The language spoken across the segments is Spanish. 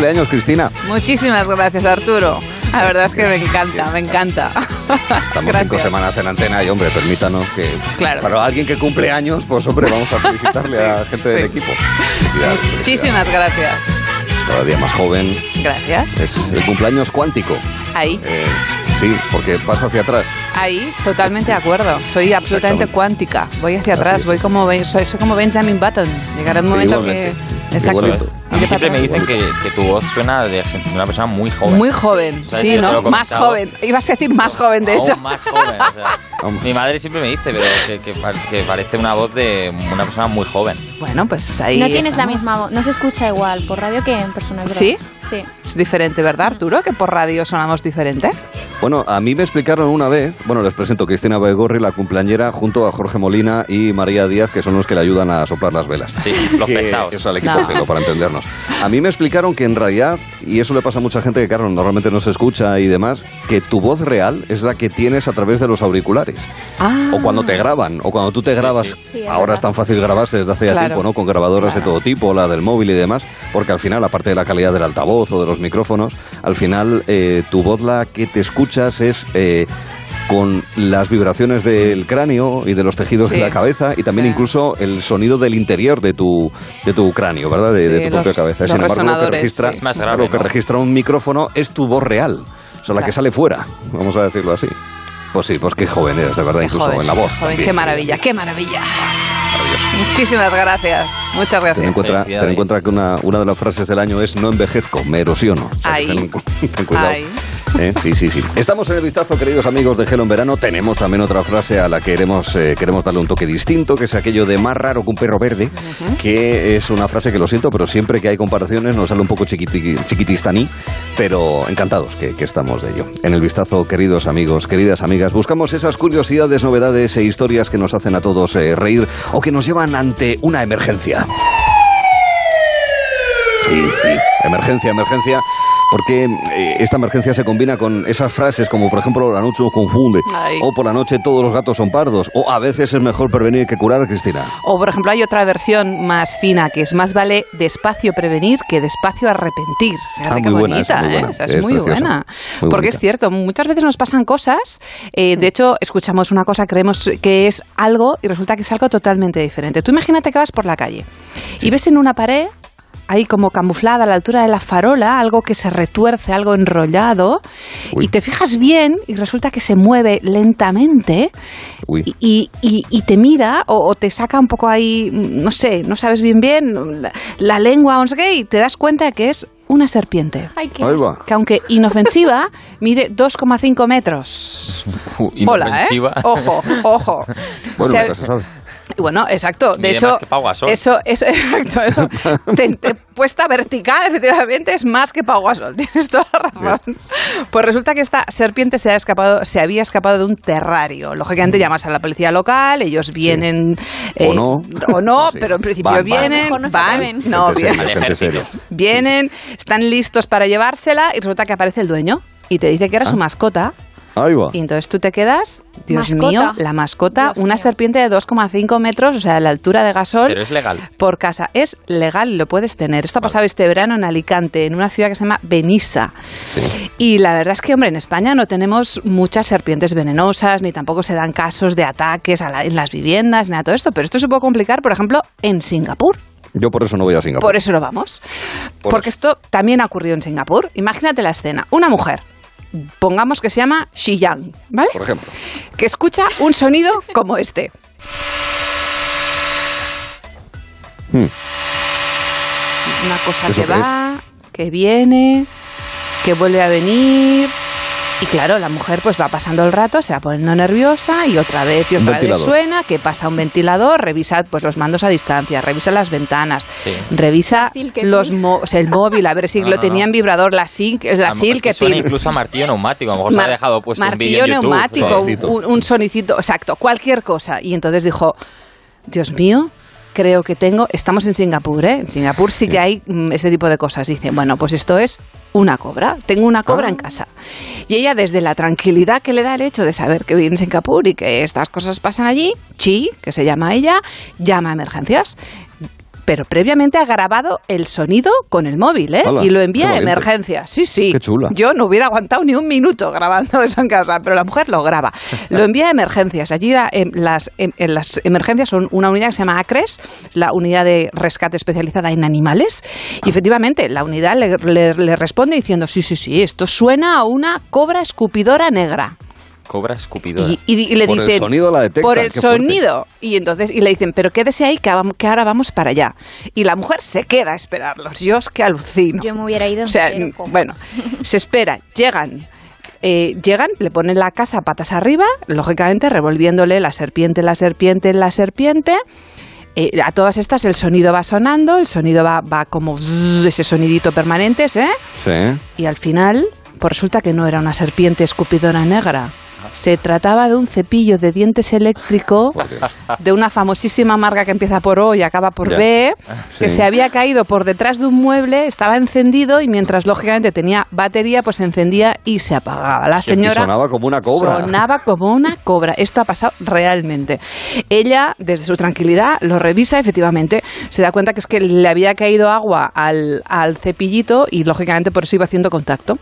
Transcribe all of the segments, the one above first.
Cumpleaños, Cristina. Muchísimas gracias, Arturo. La verdad es que me encanta, me encanta. Estamos cinco semanas en antena y, hombre, permítanos que... Claro. Para alguien que cumple años, pues, hombre, vamos a felicitarle a la gente del equipo. Muchísimas gracias. Cada día más joven. Gracias. Es el cumpleaños cuántico. Ahí. Eh, sí, porque vas hacia atrás. Ahí, totalmente de acuerdo. Soy absolutamente cuántica. Voy hacia atrás, voy como, soy, soy como Benjamin Button. Llegará un momento que... Exacto. A mí siempre me dicen que, que, tu voz suena de, una persona muy joven. Muy joven, sí, ¿no? Más joven. Ibas a decir más joven, de hecho. más joven. O sea, mi madre siempre me dice pero que, que, parece una voz de una persona muy joven. Bueno, pues ahí. No tienes la misma voz, no se escucha igual por radio que en persona. ¿Sí? Sí. Es diferente, ¿verdad, Arturo? Que por radio sonamos diferente. Bueno, a mí me explicaron una vez, bueno, les presento Cristina Baigorri, la cumpleañera, junto a Jorge Molina y María Díaz, que son los que le ayudan a soplar las velas. Sí, los pesados. Eso al equipo celo, para entendernos. A mí me explicaron que en realidad, y eso le pasa a mucha gente que, claro, normalmente no se escucha y demás, que tu voz real es la que tienes a través de los auriculares. Ah. O cuando te graban, o cuando tú te grabas. ahora es tan fácil grabarse desde hace ya tiempo, ¿no? Con grabadoras de todo tipo, la del móvil y demás, porque al final, aparte de la calidad del altavoz o de los micrófonos, al final eh, tu voz la que te escuchas es... Eh, con las vibraciones del cráneo y de los tejidos de la cabeza y también incluso el sonido del interior de tu, de tu cráneo, ¿verdad? De, tu propia cabeza. Sin embargo, lo que registra, lo que registra un micrófono es tu voz real, o sea, la que sale fuera, vamos a decirlo así. Pues sí, pues qué joven eres, de verdad, incluso en la voz. qué maravilla, qué maravilla. Muchísimas gracias. Muchas gracias. Ten en cuenta, ten en cuenta que una, una, de las frases del año es no envejezco, me erosiono. Ahí. ten, cuidado. ¿Eh? Sí, sí, sí. Estamos en el vistazo, queridos amigos de Gelo en verano. Tenemos también otra frase a la que queremos, eh, queremos darle un toque distinto, que es aquello de más raro que un perro verde, que es una frase que lo siento, pero siempre que hay comparaciones nos sale un poco chiquiti, chiquitistaní, pero encantados que, que estamos de ello. En el vistazo, queridos amigos, queridas amigas, buscamos esas curiosidades, novedades e historias que nos hacen a todos eh, reír o que nos llevan ante una emergencia. Sí, sí, emergencia, emergencia porque eh, esta emergencia se combina con esas frases como por ejemplo la noche nos confunde o por la noche todos los gatos son pardos o a veces es mejor prevenir que curar, Cristina. O por ejemplo hay otra versión más fina que es más vale despacio prevenir que despacio arrepentir. Ah, muy buena, es muy buena. ¿eh? es, muy buena. porque es cierto, muchas veces nos pasan cosas, eh, de hecho escuchamos una cosa, creemos que es algo y resulta que es algo totalmente diferente. Tú imagínate que vas por la calle y ves en una pared ahí como camuflada a la altura de la farola, algo que se retuerce, algo enrollado, y te fijas bien y resulta que se mueve lentamente y, te mira o, te saca un poco ahí, no sé, no sabes bien bien, la, lengua o no sé qué, y te das cuenta de que es una serpiente. que aunque inofensiva, mide 2,5 metros. Hola, ¿eh? Ojo, ojo. Bueno, bueno, exacto. De hecho, eso, eso, exacto, eso, puesta vertical, efectivamente, es más que Paguasol. Tienes toda la razón. Pues resulta que esta serpiente se, ha escapado, se había escapado de un terrario. Lógicamente mm. llamas a la policía local, ellos vienen... o eh, no. O no, pero en principio vienen, van, no, vienen, vienen, están listos para llevársela y resulta que aparece el dueño y te dice que era su ah. mascota y entonces tú te quedas, Dios mío, la mascota, una serpiente de 2,5 metros, o sea, a la altura de gasol. Pero es legal. Por casa. Es legal, lo puedes tener. Esto ha pasado este verano en Alicante, en una ciudad que se llama Benissa. Y la verdad es que, hombre, en España no tenemos muchas serpientes venenosas, ni tampoco se dan casos de ataques en las viviendas, ni de todo esto. Pero esto se puede complicar, por ejemplo, en Singapur. Yo por eso no voy a Singapur. Por eso lo vamos. Porque esto también ha ocurrido en Singapur. Imagínate la escena. Una mujer pongamos que se llama Xiyang, ¿vale? Por ejemplo. Que escucha un sonido como este. Hmm. Una cosa que va, que viene, que vuelve a venir, y claro, la mujer pues va pasando el rato, se va poniendo nerviosa y otra vez y otra vez suena, que pasa un ventilador, revisa pues los mandos a distancia, revisa las ventanas, revisa los el móvil, a ver si lo tenía en vibrador, la SIL, la SIL que, suena incluso a martillo neumático, a lo mejor se ha dejado puesto un vídeo neumático, un, un sonicito, exacto, cualquier cosa. Y entonces dijo, Dios mío, creo que tengo, estamos en Singapur, ¿eh? En Singapur sí que hay mm, este tipo de cosas. Dice, bueno, pues esto es una cobra, tengo una cobra en ah. casa. Y ella, desde la tranquilidad que le da el hecho de saber que vive en Singapur y que estas cosas pasan allí, Chi, que se llama ella, llama a emergencias pero previamente ha grabado el sonido con el móvil, ¿eh? y lo envía a emergencia. Sí, sí. Qué chula. Yo no hubiera aguantado ni un minuto grabando eso en casa, pero la mujer lo graba. Lo envía a emergencias. Allí en las, en, las emergencias son una unidad que se llama ACRES, la unidad de rescate especializada en animales, y efectivamente la unidad le, le responde diciendo, sí, sí, sí, esto suena a una cobra escupidora negra. Cobra escupidora. Y, le por el sonido la detecta. Por el sonido. Y entonces y le dicen, pero quédese ahí que, ahora vamos para allá. Y la mujer se queda a esperarlos. Yo es que alucino. Yo me hubiera ido. O sea, bueno, se esperan, llegan. Eh, llegan, le ponen la casa patas arriba, lógicamente revolviéndole la serpiente, la serpiente, la serpiente. Eh, a todas estas el sonido va sonando, el sonido va, va como ese sonidito permanente, ¿eh? Sí. Y al final, pues resulta que no era una serpiente escupidora negra, se trataba de un cepillo de dientes eléctrico de una famosísima marca que empieza por O y acaba por B, que se había caído por detrás de un mueble, estaba encendido y mientras lógicamente tenía batería, pues se encendía y se apagaba. La señora sonaba como una cobra. Sonaba como una cobra. Esto ha pasado realmente. Ella, desde su tranquilidad, lo revisa efectivamente, se da cuenta que es que le había caído agua al, al cepillito y lógicamente por eso iba haciendo contacto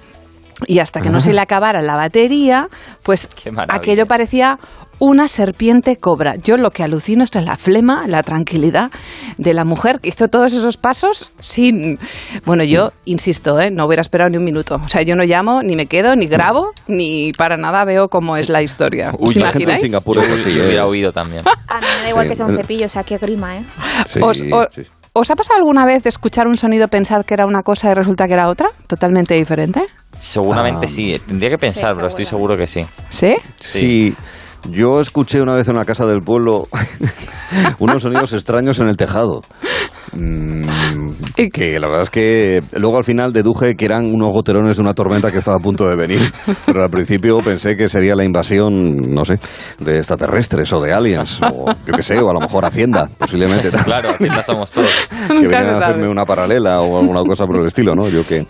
y hasta que no se le acabara la batería, pues aquello parecía una serpiente cobra. Yo lo que alucino es la flema, la tranquilidad de la mujer que hizo todos esos pasos sin... Bueno, yo insisto, ¿eh? no hubiera esperado ni un minuto. O sea, yo no llamo, ni me quedo, ni grabo, ni para nada veo cómo es la historia. ¿Os imagináis? Singapur sí, yo hubiera oído también. A mí me da igual que sea un cepillo, o sea, que grima, ¿eh? ¿Os ha pasado alguna vez de escuchar un sonido, pensar que era una cosa y resulta que era otra? Totalmente diferente. Seguramente ah. sí. Tendría que pensar, pero estoy seguro que sí. ¿Sí? Sí. Yo escuché una vez en una casa del pueblo unos sonidos extraños en el tejado. Mm, que la verdad es que luego al final deduje que eran unos goterones de una tormenta que estaba a punto de venir. Pero al principio pensé que sería la invasión, no sé, de extraterrestres o de aliens, o yo qué sé, o a lo mejor Hacienda, posiblemente. Claro, Hacienda somos todos. Que venían a hacerme una paralela o alguna cosa por el estilo, ¿no? Yo que.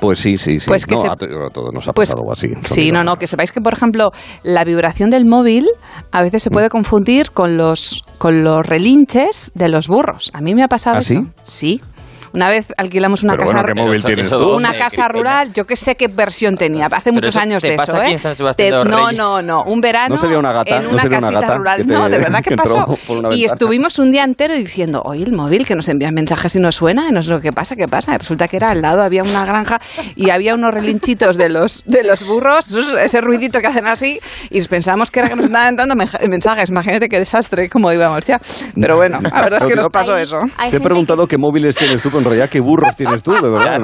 Pues sí, sí, sí. Pues que a, todos nos ha pues pasado así. Sí, no, no, que sepáis que, por ejemplo, la vibración del móvil a veces se puede confundir con los, con los relinches de los burros. A mí me ha pasado ¿Ah, eso. Sí. Una vez alquilamos una casa, una casa rural, yo qué sé qué versión tenía, hace muchos años de eso, ¿eh? no, no, no, un verano no una gata, en una casita rural, no, de verdad que pasó. Y estuvimos un día entero diciendo, oye, el móvil que nos envía mensajes y no suena, y no sé lo que pasa, qué pasa. resulta que era al lado había una granja y había unos relinchitos de los de los burros, ese ruidito que hacen así, y pensamos que era que nos estaban dando mensajes. Imagínate qué desastre, cómo íbamos ya. Pero bueno, la verdad es que nos pasó eso. Te he preguntado qué móviles tienes tú en realidad qué burros tienes tú, de verdad.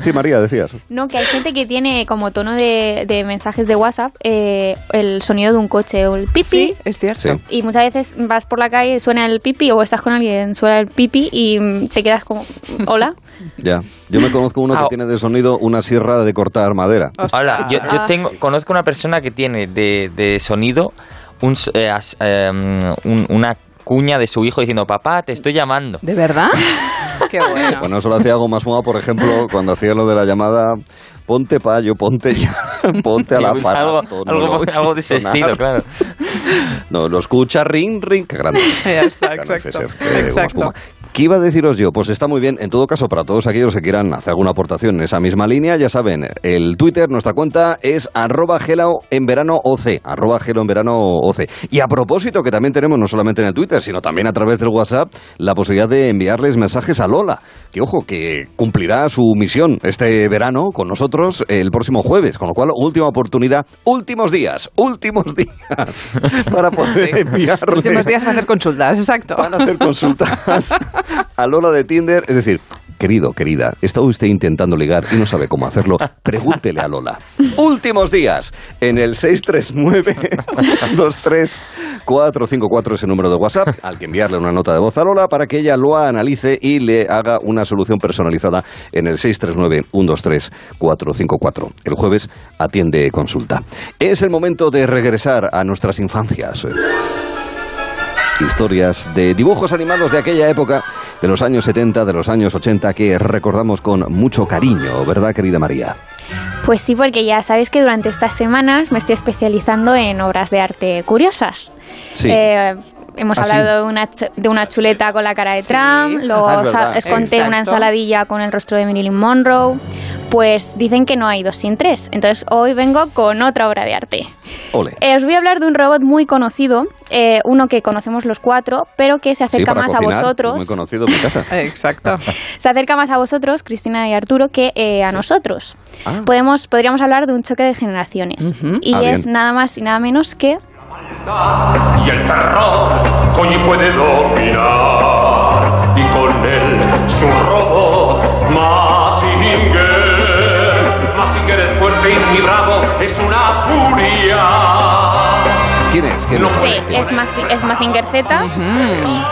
Sí, María, decías. No, que hay gente que tiene como tono de, mensajes de WhatsApp eh, el sonido de un coche o el pipi. Sí, es cierto. Y muchas veces vas por la calle, suena el pipi o estás con alguien, suena el pipi y te quedas como, hola. Ya, yo me conozco uno que tiene de sonido una sierra de cortar madera. Hola, yo, yo tengo, conozco una persona que tiene de, de sonido un, eh, em, un, una cuña de su hijo diciendo, papá, te estoy llamando. ¿De verdad? Qué bueno. Bueno, eso lo hacía algo más moda, por ejemplo, cuando hacía lo de la llamada ponte payo, ponte ya, ponte a la pues algo, algo, de ese estilo, claro. No, lo escucha ring, ring, qué grande. Ya está, exacto. exacto. ¿Qué iba a deciros yo? Pues está muy bien. En todo caso, para todos aquellos que quieran hacer alguna aportación en esa misma línea, ya saben, el Twitter, nuestra cuenta es arroba en verano OC, arroba en verano OC. Y a propósito, que también tenemos no solamente en el Twitter, sino también a través del WhatsApp, la posibilidad de enviarles mensajes a Lola, que ojo, que cumplirá su misión este verano con nosotros el próximo jueves, con lo cual, última oportunidad, últimos días, últimos días para poder enviarles. Últimos días para hacer consultas, exacto. Van a hacer consultas a Lola de Tinder. Es decir, querido, querida, está usted intentando ligar y no sabe cómo hacerlo, pregúntele a Lola. Últimos días en el 639-23-454 ese número de WhatsApp, al que enviarle una nota de voz a Lola para que ella lo analice y le haga una solución personalizada en el 639-123-454. El jueves atiende consulta. Es el momento de regresar a nuestras infancias historias de dibujos animados de aquella época, de los años 70, de los años 80, que recordamos con mucho cariño, ¿verdad, querida María? Pues sí, porque ya sabéis que durante estas semanas me estoy especializando en obras de arte curiosas. Sí. Eh, hemos ¿Ah, hablado de, una, de una chuleta con la cara de Trump, luego Ah, es os, verdad. os conté Exacto. una ensaladilla con el rostro de Marilyn Monroe. Pues dicen que no hay dos sin tres. Entonces hoy vengo con otra obra de arte. Ole. Eh, os voy a hablar de un robot muy conocido, eh, uno que conocemos los cuatro, pero que se acerca más cocinar, a vosotros. Muy conocido en mi casa. Exacto. Se acerca más a vosotros, Cristina y Arturo, que eh, a nosotros. Ah. Podemos, podríamos hablar de un choque de generaciones. Y Ah, es bien. nada más y nada menos que y el terror hoy puede dominar y con él su robot Mazinger Mazinger es fuerte y bravo es una furia ¿Quién es? ¿Quién No es? Sí, es, Mazi- es Mazinger Z,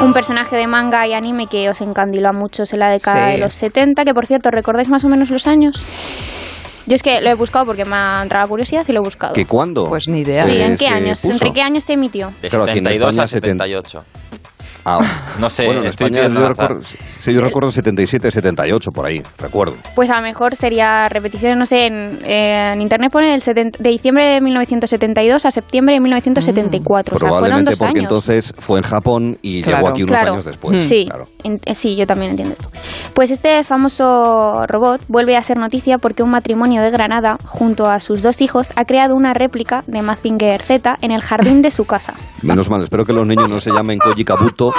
un personaje de manga y anime que os encandiló a muchos en la década Sí. de los 70, que por cierto, ¿recordáis más o menos los años? Yo es que lo he buscado porque me ha entrado la curiosidad y lo he buscado. ¿Que cuándo? Pues ni idea. Sí, ¿en qué años? puso? ¿Entre qué años se emitió? De Claro, aquí en 72 España a 78. Ah, No sé, bueno, en estoy España yo recuerdo, sí, yo recuerdo 77, 78, por ahí, recuerdo. Pues a lo mejor sería repetición, no sé, en, eh, en internet pone el 70 de diciembre de 1972 a septiembre de 1974. o sea, fueron Probablemente dos porque años. entonces fue en Japón y Claro. llegó aquí unos Claro. años después. Sí, Claro. en- eh, sí, yo también entiendo esto. Pues este famoso robot vuelve a ser noticia porque un matrimonio de Granada, junto a sus dos hijos, ha creado una réplica de Mazinger Z en el jardín de su casa. Menos mal, espero que los niños no se llamen Koji Kabuto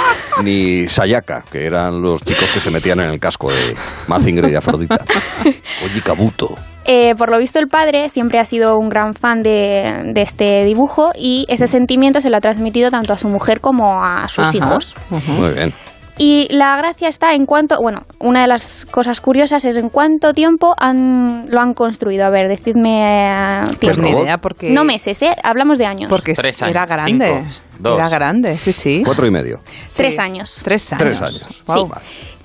ni Sayaka, que eran los chicos que se metían en el casco de Mazinger y Afrodita. Koji Kabuto. Eh, por lo visto el padre siempre ha sido un gran fan de, de este dibujo y ese sentimiento se lo ha transmitido tanto a su mujer como a sus Ajá. hijos. Muy bien. Y la gracia está en cuánto, bueno, una de las cosas curiosas es en cuánto tiempo han, lo han construido. A ver, decidme eh, Pues tiempo. ni robot? idea porque... No meses, ¿eh? Hablamos de años. Porque Tres era grande. cinco, dos. Era grande, sí, sí. Cuatro y medio. Tres Sí. años. Tres años. Tres años. Vale.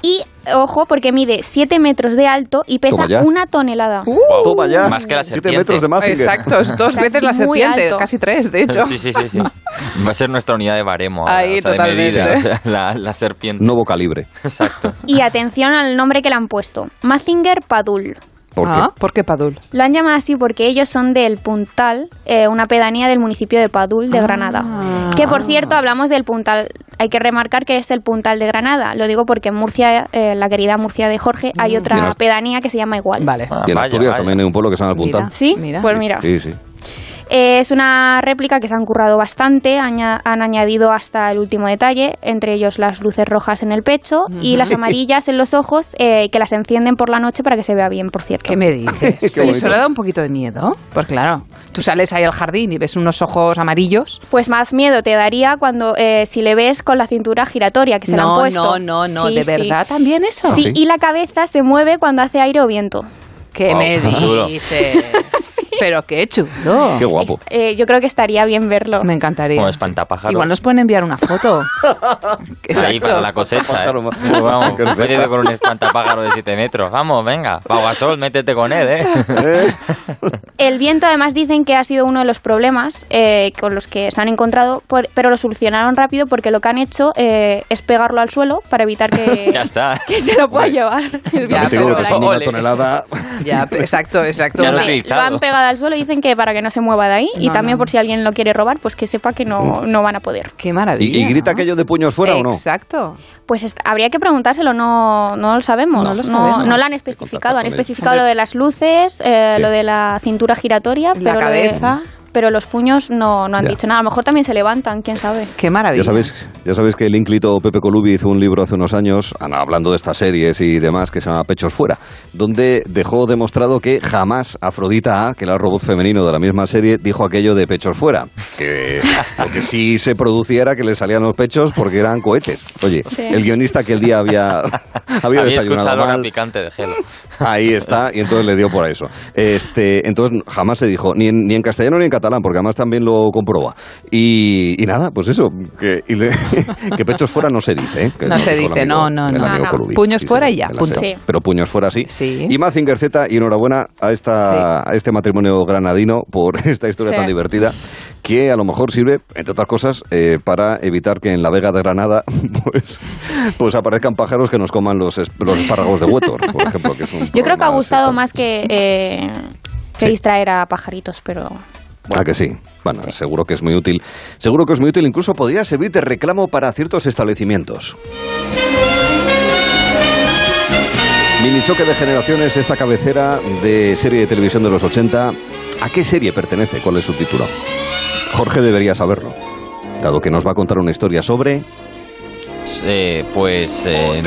Y, ojo, porque mide 7 metros de alto y pesa una tonelada. Wow. Toma ya. Más que la serpiente. metros de Mazinger. Exacto, es dos O sea, veces la serpiente, alto. casi tres, de hecho. Sí, sí, sí, sí. Va a ser nuestra unidad de baremo. ahora, Ahí, o sea, de totalmente. medida, o sea, la, la serpiente. Nuevo calibre. Exacto. Y atención al nombre que le han puesto. Mazinger Padul. ¿Por ah, qué? ¿por qué Padul? Lo han llamado así porque ellos son del Puntal, eh, una pedanía del municipio de Padul de Ah. Granada. Que por cierto, hablamos del Puntal. Hay que remarcar que es el Puntal de Granada. Lo digo porque en Murcia, eh, la querida Murcia de Jorge, hay Bien, otra pedanía que se llama igual. Vale. Ah, Y en vaya, Asturias vaya. también hay un pueblo que se llama El Puntal. Mira. ¿Sí? Mira. Pues mira. Sí, sí. Eh, es una réplica que se han currado bastante, aña- han añadido hasta el último detalle, entre ellos las luces rojas en el pecho y las amarillas en los ojos, eh, que las encienden por la noche para que se vea bien, por cierto. ¿Qué me dices? Qué Sí, bonito. ¿Eso le da un poquito de miedo? Pues claro, tú sales ahí al jardín y ves unos ojos amarillos. Pues más miedo te daría cuando eh, si le ves con la cintura giratoria que se le han no, puesto. no, no, no, Sí, ¿de sí. verdad también eso? Sí, y la cabeza se mueve cuando hace aire o viento. ¿Qué Wow, me dices? Pero qué chulo. Qué guapo. Eh, yo creo que estaría bien verlo. Me encantaría. Como espantapájaros. Igual nos pueden enviar una foto. Ahí para la cosecha, ¿eh? Pues vamos, métete con un espantapájaro de 7 metros. Vamos, venga. Paugasol, métete con él, ¿eh? El viento además dicen que ha sido uno de los problemas eh, con los que se han encontrado, por- pero lo solucionaron rápido porque lo que han hecho eh, es pegarlo al suelo para evitar que, Ya está. que se lo pueda llevar. el Ya, pero que son una tonelada. Ya, exacto, exacto. Ya lo Sí, lo han pegado al suelo y dicen que para que no se mueva de ahí y No, también no. por si alguien lo quiere robar, pues que sepa que no, no van a poder. Qué ¿Y, maravilla. y grita ¿no? aquello de puños fuera o no? Exacto. Pues habría que preguntárselo, no, no lo sabemos. No No, lo sabemos. no lo han especificado. Han especificado lo de las luces, eh, Sí. lo de la cintura giratoria, La pero, lo de- cabeza. Pero los puños no, no han Ya. dicho nada. A lo mejor también se levantan, quién sabe. Qué maravilla. Ya sabéis, ya sabéis que el ínclito Pepe Colubi hizo un libro hace unos años, ana- hablando de estas series y demás, que se llama Pechos Fuera, donde dejó demostrado que jamás Afrodita A, que era el robot femenino de la misma serie, dijo aquello de pechos fuera. Que lo que sí se producía era que le salían los pechos porque eran cohetes. Oye, Sí. el guionista que el día había, había Había desayunado mal, picante de gelo. Ahí está, y entonces le dio por eso. Este, entonces jamás se dijo, ni en, ni en castellano ni en catalán, porque además también lo comproba. Y, y nada, pues eso, que, y le- que pechos fuera no se dice. ¿eh? Que No se dice, no, no, no. amigo No, no. Colubi. Puños Sí, fuera sí, y ya, punto. Sí. Pero puños fuera sí. Sí. Y Mazinger Z, y enhorabuena a, esta, a este matrimonio granadino por esta historia Sí. tan divertida que a lo mejor sirve, entre otras cosas, eh, para evitar que en la Vega de Granada pues, pues aparezcan pájaros que nos coman los, es- los espárragos de Huetor, por ejemplo. Que es un Yo creo que ha gustado así, más que, eh, que Sí. distraer a pajaritos, pero Ah, que sí. Bueno, seguro que es muy útil. Seguro que es muy útil. Incluso podría servir de reclamo para ciertos establecimientos. Mini choque de generaciones, esta cabecera de serie de televisión de los 80. ¿A qué serie pertenece? ¿Cuál es su título? Jorge debería saberlo, dado que nos va a contar una historia sobre... Eh, pues... Eh,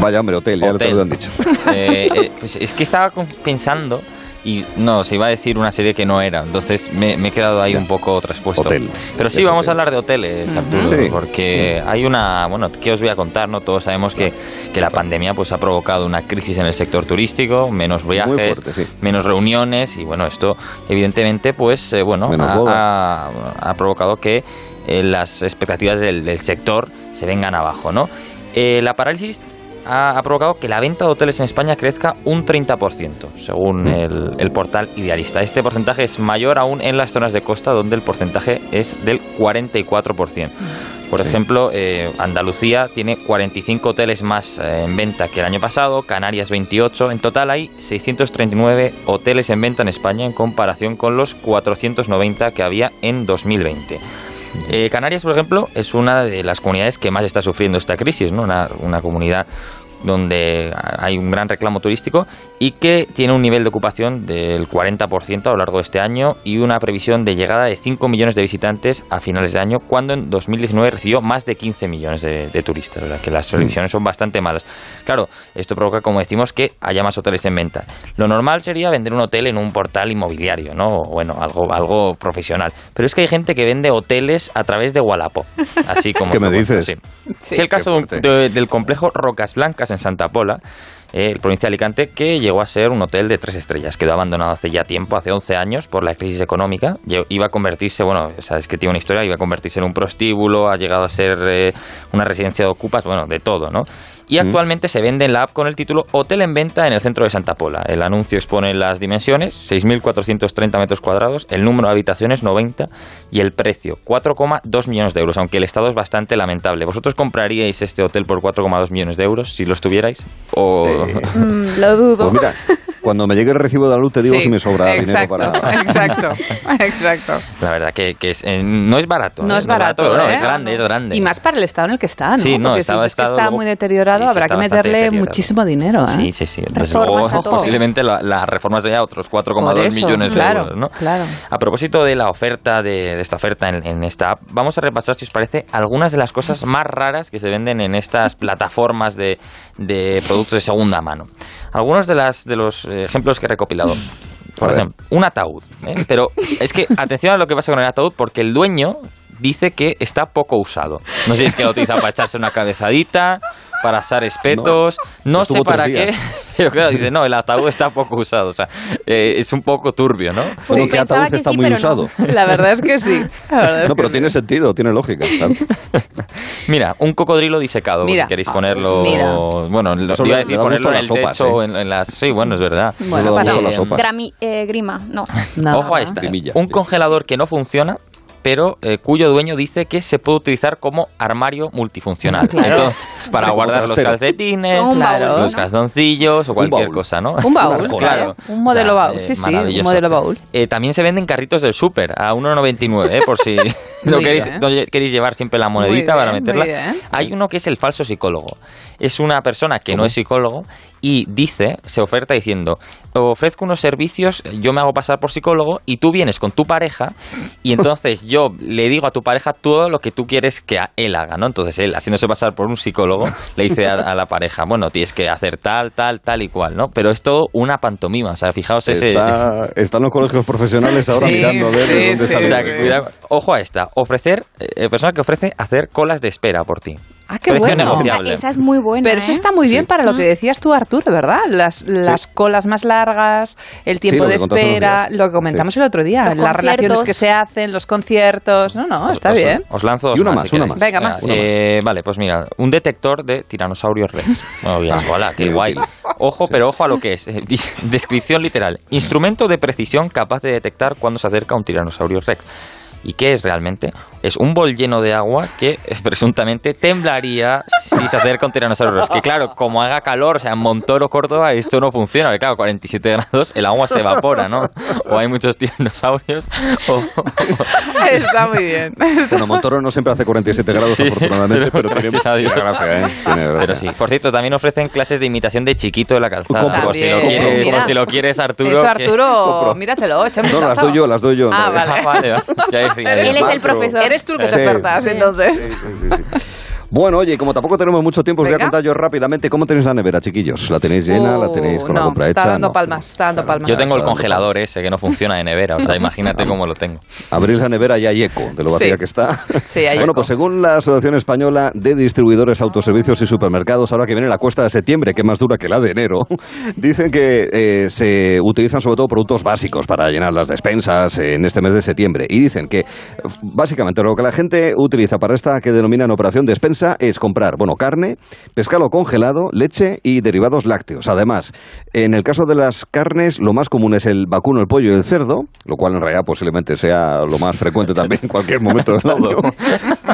Vaya hombre, hotel, ya te lo han dicho. Eh, pues es que estaba pensando y no, se iba a decir una serie que no era, entonces me, he quedado ahí un poco traspuesto. Hotel. Pero sí, vamos a hablar de hoteles, Arturo, porque hay una, bueno, ¿qué os voy a contar? no Todos sabemos que, que, la pandemia pues ha provocado una crisis en el sector turístico, menos viajes, menos reuniones y bueno, esto evidentemente pues eh, bueno, ha, ha, provocado que eh, las expectativas del, del, sector se vengan abajo, ¿no? Eh, la parálisis ha, provocado que la venta de hoteles en España crezca un 30%, según mm. el, portal Idealista. Este porcentaje es mayor aún en las zonas de costa, donde el porcentaje es del 44%. Por ejemplo, eh, Andalucía tiene 45 hoteles más eh, en venta que el año pasado, Canarias 28. En total hay 639 hoteles en venta en España en comparación con los 490 que había en 2020. Eh, Canarias, por ejemplo, es una de las comunidades que más está sufriendo esta crisis, ¿no? una, una comunidad donde hay un gran reclamo turístico y que tiene un nivel de ocupación del 40% a lo largo de este año y una previsión de llegada de 5 millones de visitantes a finales de año, cuando en 2019 recibió más de 15 millones de, turistas, ¿verdad? que las mm. previsiones son bastante malas. Claro, esto provoca, como decimos, que haya más hoteles en venta. Lo normal sería vender un hotel en un portal inmobiliario, ¿no? Bueno, algo, algo profesional. Pero es que hay gente que vende hoteles a través de Wallapop, así como... ¿Qué me dices? Sí. Sí, el caso del complejo Rocas Blancas en Santa Pola, eh, provincia de Alicante, que llegó a ser un hotel de tres estrellas. Quedó abandonado hace ya tiempo, hace 11 años, por la crisis económica. Iba a convertirse, bueno, sabes que tiene una historia, iba a convertirse en un prostíbulo, ha llegado a ser eh, una residencia de ocupas, bueno, de todo, ¿no? Y actualmente se vende en la app con el título Hotel en venta en el centro de Santa Pola. El anuncio expone las dimensiones, 6.430 metros cuadrados, el número de habitaciones, 90, y el precio, 4,2 millones de euros, aunque el estado es bastante lamentable. ¿Vosotros compraríais este hotel por 4,2 millones de euros si lo estuvierais? O... Mm, lo dudo. Pues mira, cuando me llegue el recibo de la luz te digo si me sobra dinero para... Exacto, exacto. La verdad que, que es, eh, no es barato. No ¿eh? es barato, no, es grande, es grande. Y más para el estado en el que está, ¿no? Sí, no, estaba, está muy deteriorado, habrá que meterle muchísimo dinero. ¿eh? Sí, sí, sí. posiblemente la, reforma sea otros 4,2 millones de euros, ¿no? Claro. A propósito de la oferta, de, esta oferta en, esta app, vamos a repasar, si os parece, algunas de las cosas más raras que se venden en estas plataformas de, de productos de segunda mano. Algunos de, las, de los ejemplos que he recopilado. Por ejemplo, un ataúd. ¿eh? Pero es que atención a lo que pasa con el ataúd, porque el dueño dice que está poco usado. No sé si es que lo utiliza para echarse una cabezadita, para asar espetos, no, sé para qué. Pero claro, dice, no, el ataúd está poco usado. O sea, eh, es un poco turbio, ¿no? Bueno, que ataúd está muy usado. La verdad es que sí. no, pero tiene sentido, tiene lógica. Mira, un cocodrilo disecado. Mira. queréis ah, ponerlo. Bueno, lo, iba a decir ponerlo en el techo, ¿eh? en, las. Sí, bueno, es verdad. Bueno, para, eh, grima, no. Ojo a esta. Un congelador que no funciona pero eh, cuyo dueño dice que se puede utilizar como armario multifuncional. Entonces, para guardar los calcetines, los calzoncillos o cualquier cosa, ¿no? Un baúl, claro. Un modelo baúl, sí, sí, un modelo baúl. Eh, también se venden carritos del súper a 1,99, ¿eh? por si no queréis, queréis, llevar siempre la monedita para meterla. Hay uno que es el falso psicólogo. Es una persona que no es psicólogo y dice, se oferta diciendo, ofrezco unos servicios, yo me hago pasar por psicólogo y tú vienes con tu pareja y entonces yo le digo a tu pareja todo lo que tú quieres que él haga, ¿no? Entonces él, haciéndose pasar por un psicólogo, le dice a, la pareja, bueno, tienes que hacer tal, tal, tal y cual, ¿no? Pero es todo una pantomima, o sea, fijaos ese... están los colegios profesionales ahora mirando a ver de dónde sale. O sea, cuidado, ojo a esta, ofrecer, eh, persona que ofrece hacer colas de espera por ti. Ah, qué bueno. Esa, es muy buena. Pero eso ¿eh? está muy bien para lo que decías tú, Arturo, ¿verdad? Las, las colas más largas, el tiempo de espera, lo que comentamos el otro día, las relaciones que se hacen, los conciertos. No, no, está bien. Os lanzo. Y una más, una más. Venga, más. Eh, vale, pues mira, un detector de tiranosaurios rex. Oh, bien, hola, qué guay. Ojo, pero ojo a lo que es. Eh, descripción literal. Instrumento de precisión capaz de detectar cuando se acerca un tiranosaurio rex. ¿Y qué es realmente? Es un bol lleno de agua que presuntamente temblaría si se acerca un tiranosaurio. Que claro, como haga calor, o sea, en Montoro, Córdoba, esto no funciona. Porque claro, 47 grados, el agua se evapora, ¿no? O hay muchos tiranosaurios. O... Está muy bien. Bueno, Montoro no siempre hace 47 grados, afortunadamente, pero, tiene mucha gracia, ¿eh? Pero sí. Por cierto, también ofrecen clases de imitación de chiquito de la calzada. Por si, lo quieres, por si lo quieres, Arturo. Eso, Arturo, míratelo. No, las doy yo, las doy yo. Ah, vale. vale, Él es el profesor. Eres tú el que te ofertas, entonces. Bueno, oye, como tampoco tenemos mucho tiempo, os voy a contar yo rápidamente cómo tenéis la nevera, chiquillos. ¿La tenéis llena? ¿La tenéis con la compra está hecha? Dando palmas, está dando palmas. Yo tengo el congelador ese que no funciona de nevera, o sea, imagínate cómo lo tengo. Abrís la nevera y hay eco de lo vacía que está. Sí, hay Bueno, pues según la Asociación Española de Distribuidores, Autoservicios y Supermercados, ahora que viene la cuesta de septiembre, que es más dura que la de enero, dicen que eh, se utilizan sobre todo productos básicos para llenar las despensas en este mes de septiembre. Y dicen que básicamente lo que la gente utiliza para esta que denominan operación despensa es comprar bueno, carne, pescado congelado, leche y derivados lácteos. Además, en el caso de las carnes, lo más común es el vacuno, el pollo y el cerdo, lo cual en realidad posiblemente sea lo más frecuente también en cualquier momento del año.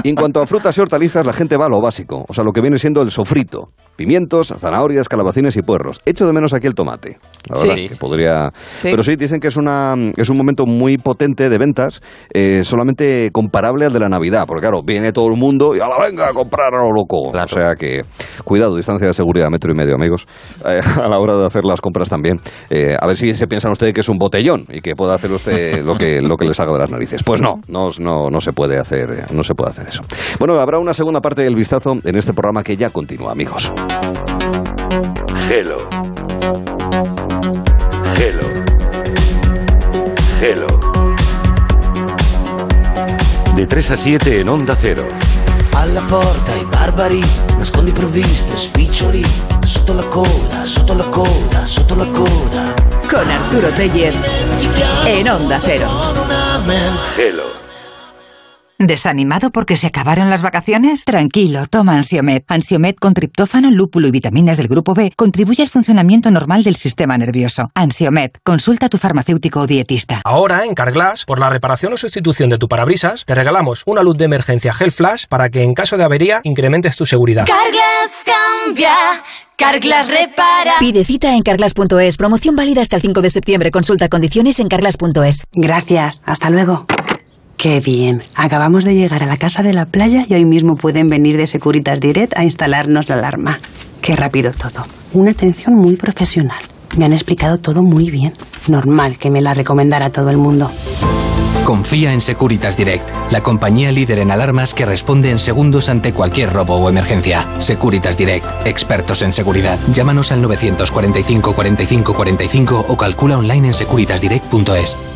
Y en cuanto a frutas y hortalizas, la gente va a lo básico, o sea, lo que viene siendo el sofrito. Pimientos, zanahorias, calabacines y puerros. Echo de menos aquí el tomate. La verdad, que podría... Pero sí, dicen que es, una, es un momento muy potente de ventas, eh, solamente comparable al de la Navidad, porque claro, viene todo el mundo y a la venga a comprar a lo loco. O sea que, cuidado, distancia de seguridad, metro y medio, amigos, eh, a la hora de hacer las compras también. Eh, a ver si se piensan ustedes que es un botellón y que puede hacer usted lo que, lo que les haga de las narices. Pues no, no, no, no se puede hacer, no se puede hacer eso. Bueno, habrá una segunda parte del vistazo en este programa que ya continúa, amigos. Hello. Hello. Hello. De 3 a 7 en Onda Cero. Alla porta i barbari, nascondi provviste, spiccioli, sotto la coda, sotto la coda, sotto la coda. Con Arturo Teller en Onda Cero. Hello. ¿Desanimado porque se acabaron las vacaciones? Tranquilo, toma Ansiomet. Ansiomet con triptófano, lúpulo y vitaminas del grupo B contribuye al funcionamiento normal del sistema nervioso. Ansiomet, consulta a tu farmacéutico o dietista. Ahora, en Carglass, por la reparación o sustitución de tu parabrisas, te regalamos una luz de emergencia Gel Flash para que en caso de avería incrementes tu seguridad. Carglass cambia. Carglass repara. Pide cita en carglass.es. Promoción válida hasta el 5 de septiembre. Consulta condiciones en carglass.es. Gracias. Hasta luego. Qué bien. Acabamos de llegar a la casa de la playa y hoy mismo pueden venir de Securitas Direct a instalarnos la alarma. Qué rápido todo. Una atención muy profesional. Me han explicado todo muy bien. Normal que me la recomendara todo el mundo. Confía en Securitas Direct, la compañía líder en alarmas que responde en segundos ante cualquier robo o emergencia. Securitas Direct, expertos en seguridad. Llámanos al 945 45 45 o calcula online en securitasdirect.es.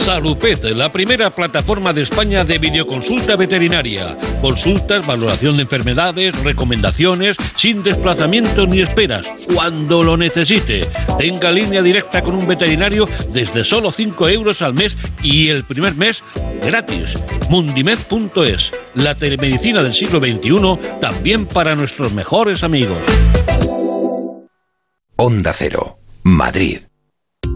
Salupet, la primera plataforma de España de videoconsulta veterinaria. Consultas, valoración de enfermedades, recomendaciones, sin desplazamiento ni esperas, cuando lo necesite. Tenga línea directa con un veterinario desde solo 5 euros al mes y el primer mes gratis. Mundimed.es, la telemedicina del siglo XXI, también para nuestros mejores amigos. Onda Cero, Madrid.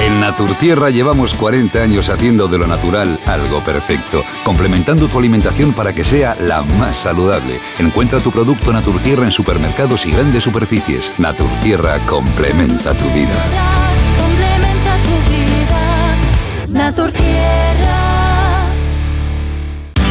En Naturtierra llevamos 40 años haciendo de lo natural algo perfecto, complementando tu alimentación para que sea la más saludable. Encuentra tu producto Naturtierra en supermercados y grandes superficies. Naturtierra complementa tu vida.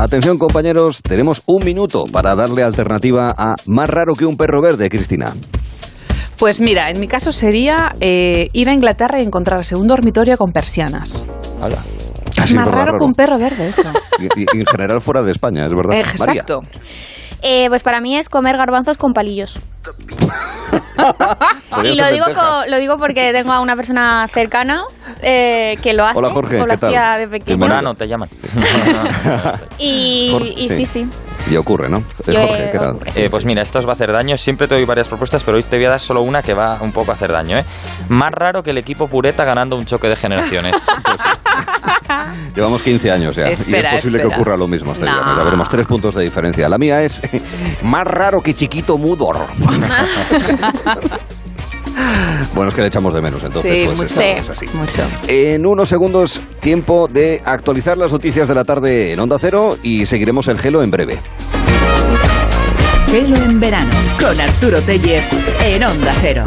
Atención compañeros, tenemos un minuto para darle alternativa a Más raro que un perro verde, Cristina. Pues mira, en mi caso sería eh, ir a Inglaterra y encontrarse un dormitorio con persianas. Es más raro, que un perro verde eso. Y, en general fuera de España, es verdad. Exacto. Eh, pues para mí es comer garbanzos con palillos. y lo digo, lo digo porque tengo a una persona cercana eh, que lo hace. Hola Jorge, o lo hacía de pequeño. Morano te llaman. y, sí. sí. Y ocurre, ¿no? Eh, Jorge, ¿qué tal? Eh, pues mira, esto os va a hacer daño. Siempre te doy varias propuestas, pero hoy te voy a dar solo una que va un poco a hacer daño. ¿eh? Más raro que el equipo Pureta ganando un choque de generaciones. Llevamos 15 años ya. y es posible que ocurra lo mismo. Hasta Ya veremos tres puntos de diferencia. La mía es más raro que chiquito Mudor. Bueno, es que le echamos de menos, entonces. pues mucho, así. mucho. En unos segundos, tiempo de actualizar las noticias de la tarde en Onda Cero y seguiremos el gelo en breve. Gelo en verano, con Arturo Tellez en Onda Cero.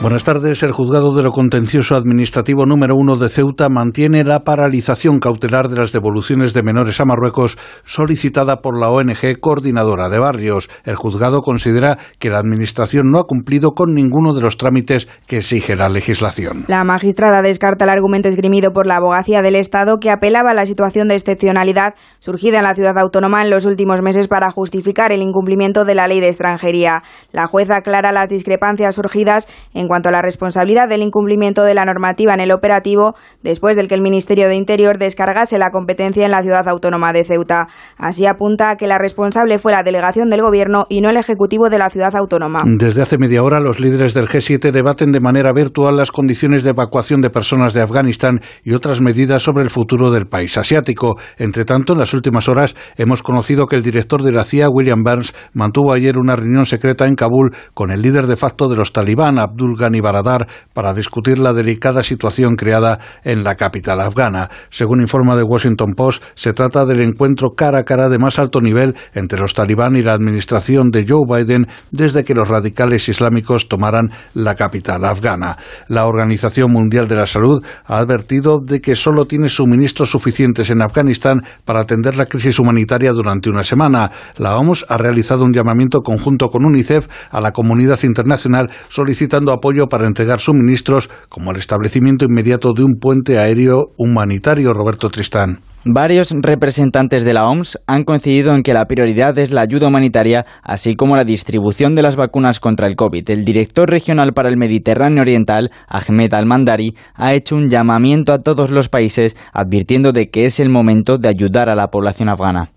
Buenas tardes. El juzgado de lo contencioso administrativo número uno de Ceuta mantiene la paralización cautelar de las devoluciones de menores a Marruecos solicitada por la ONG Coordinadora de Barrios. El juzgado considera que la Administración no ha cumplido con ninguno de los trámites que exige la legislación. La magistrada descarta el argumento esgrimido por la abogacía del Estado que apelaba a la situación de excepcionalidad surgida en la ciudad autónoma en los últimos meses para justificar el incumplimiento de la ley de extranjería. La jueza aclara las discrepancias surgidas en cuanto a la responsabilidad del incumplimiento de la normativa en el operativo después del que el Ministerio de Interior descargase la competencia en la ciudad autónoma de Ceuta. Así apunta que la responsable fue la delegación del Gobierno y no el Ejecutivo de la ciudad autónoma. Desde hace media hora, los líderes del G7 debaten de manera virtual las condiciones de evacuación de personas de Afganistán y otras medidas sobre el futuro del país asiático. Entre tanto, en las últimas horas hemos conocido que el director de la CIA, William Burns, mantuvo ayer una reunión secreta en Kabul con el líder de facto de los talibán, Abdul Ghani Baradar para discutir la delicada situación creada en la capital afgana. Según informa The Washington Post, se trata del encuentro cara a cara de más alto nivel entre los talibán y la administración de Joe Biden desde que los radicales islámicos tomaran la capital afgana. La Organización Mundial de la Salud ha advertido de que solo tiene suministros suficientes en Afganistán para atender la crisis humanitaria durante una semana. La OMS ha realizado un llamamiento conjunto con UNICEF a la comunidad internacional solicitando apoyo para entregar suministros, como el establecimiento inmediato de un puente aéreo humanitario, Roberto Tristán. Varios representantes de la OMS han coincidido en que la prioridad es la ayuda humanitaria, así como la distribución de las vacunas contra el COVID. El director regional para el Mediterráneo Oriental, Ahmed Al-Mandari, ha hecho un llamamiento a todos los países advirtiendo de que es el momento de ayudar a la población afgana.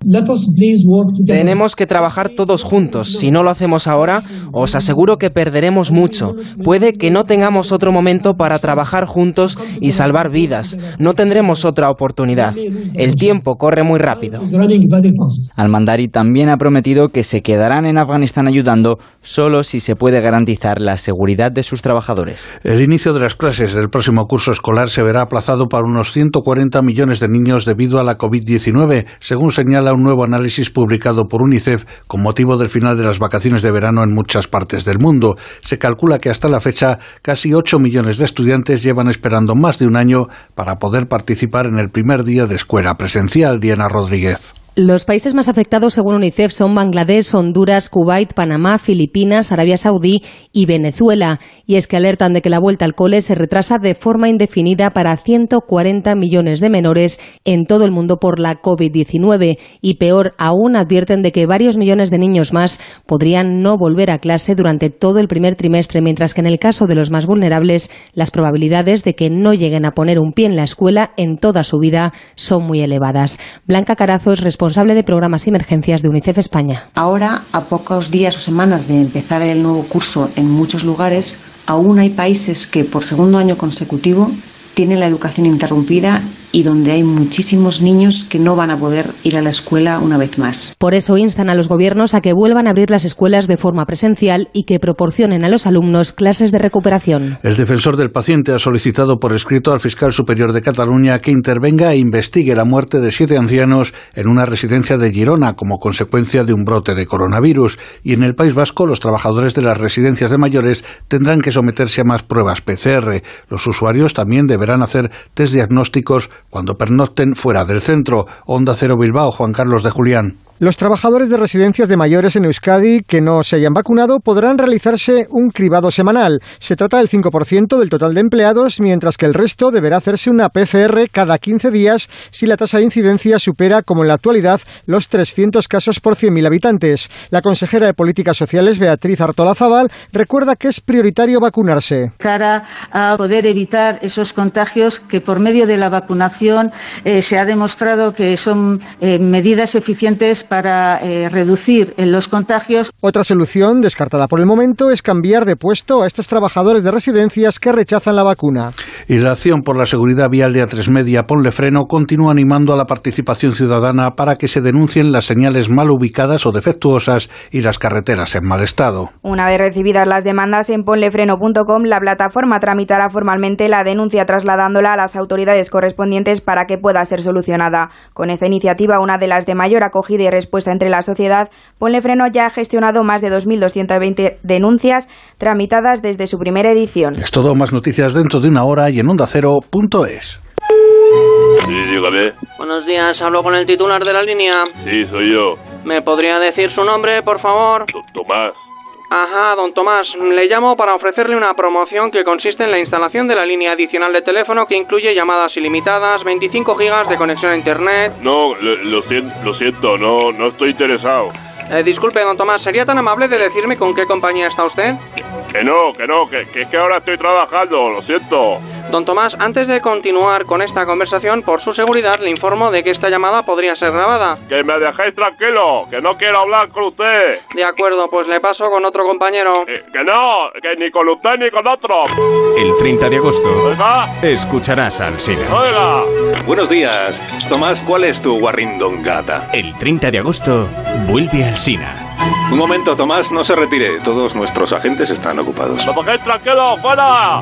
Tenemos que trabajar todos juntos. Si no lo hacemos ahora, os aseguro que perderemos mucho. Puede que no tengamos otro momento para trabajar juntos y salvar vidas. No tendremos otra oportunidad. El tiempo corre muy rápido. Al-Mandari también ha prometido que se quedarán en Afganistán ayudando solo si se puede garantizar la seguridad de sus trabajadores. El inicio de las clases del próximo curso escolar se verá aplazado para unos 140 millones de niños debido a la COVID-19, según señala un nuevo análisis publicado por UNICEF con motivo del final de las vacaciones de verano en muchas partes del mundo. Se calcula que hasta la fecha casi 8 millones de estudiantes llevan esperando más de un año para poder participar en el primer día de escuela presencial. Diana Rodríguez. Los países más afectados, según UNICEF, son Bangladesh, Honduras, Kuwait, Panamá, Filipinas, Arabia Saudí y Venezuela. Y es que alertan de que la vuelta al cole se retrasa de forma indefinida para 140 millones de menores en todo el mundo por la COVID-19. Y peor aún, advierten de que varios millones de niños más podrían no volver a clase durante todo el primer trimestre, mientras que en el caso de los más vulnerables, las probabilidades de que no lleguen a poner un pie en la escuela en toda su vida son muy elevadas. Blanca Carazo es responsable de programas y emergencias de UNICEF España. Ahora, a pocos días o semanas de empezar el nuevo curso en muchos lugares, aún hay países que por segundo año consecutivo tienen la educación interrumpida y donde hay muchísimos niños que no van a poder ir a la escuela una vez más. Por eso instan a los gobiernos a que vuelvan a abrir las escuelas de forma presencial y que proporcionen a los alumnos clases de recuperación. El defensor del paciente ha solicitado por escrito al fiscal superior de Cataluña que intervenga e investigue la muerte de siete ancianos en una residencia de Girona como consecuencia de un brote de coronavirus. Y en el País Vasco, los trabajadores de las residencias de mayores tendrán que someterse a más pruebas PCR. Los usuarios también deberán hacer test diagnósticos cuando pernocten fuera del centro. Onda Cero Bilbao, Juan Carlos de Julián. Los trabajadores de residencias de mayores en Euskadi que no se hayan vacunado podrán realizarse un cribado semanal. Se trata del 5% del total de empleados, mientras que el resto deberá hacerse una PCR cada 15 días si la tasa de incidencia supera, como en la actualidad, los 300 casos por 100.000 habitantes. La consejera de Políticas Sociales, Beatriz Artola Zaval, recuerda que es prioritario vacunarse. Cara a poder evitar esos contagios que por medio de la vacunación eh, se ha demostrado que son eh, medidas eficientes para eh, reducir los contagios. Otra solución, descartada por el momento, es cambiar de puesto a estos trabajadores de residencias que rechazan la vacuna. Y la acción por la seguridad vial de A3 Media, Ponle Freno, continúa animando a la participación ciudadana para que se denuncien las señales mal ubicadas o defectuosas y las carreteras en mal estado. Una vez recibidas las demandas en ponlefreno.com, la plataforma tramitará formalmente la denuncia trasladándola a las autoridades correspondientes para que pueda ser solucionada. Con esta iniciativa, una de las de mayor acogida y respuesta entre la sociedad, Ponle Freno ya ha gestionado más de 2.220 denuncias tramitadas desde su primera edición. Es todo, más noticias dentro de una hora y en ondacero.es. Sí, dígame. Buenos días, hablo con el titular de la línea. Sí, soy yo. ¿Me podría decir su nombre, por favor? Tomás. Ajá, don Tomás, le llamo para ofrecerle una promoción que consiste en la instalación de la línea adicional de teléfono que incluye llamadas ilimitadas, 25 gigas de conexión a internet. No, lo, lo siento, lo siento, no, no estoy interesado. Eh, disculpe, don Tomás, ¿sería tan amable de decirme con qué compañía está usted? Que no, que no, que, que es que ahora estoy trabajando, lo siento. Don Tomás, antes de continuar con esta conversación, por su seguridad le informo de que esta llamada podría ser grabada. Que me dejéis tranquilo, que no quiero hablar con usted. De acuerdo, pues le paso con otro compañero. Que, que no, que ni con usted ni con otro. El 30 de agosto Oiga, escucharás al Sina. oiga. Buenos días. Tomás, ¿cuál es tu guarrindongata? El 30 de agosto vuelve al Sina. Un momento, Tomás, no se retire. Todos nuestros agentes están ocupados. ¡Me dejéis tranquilo, fuera!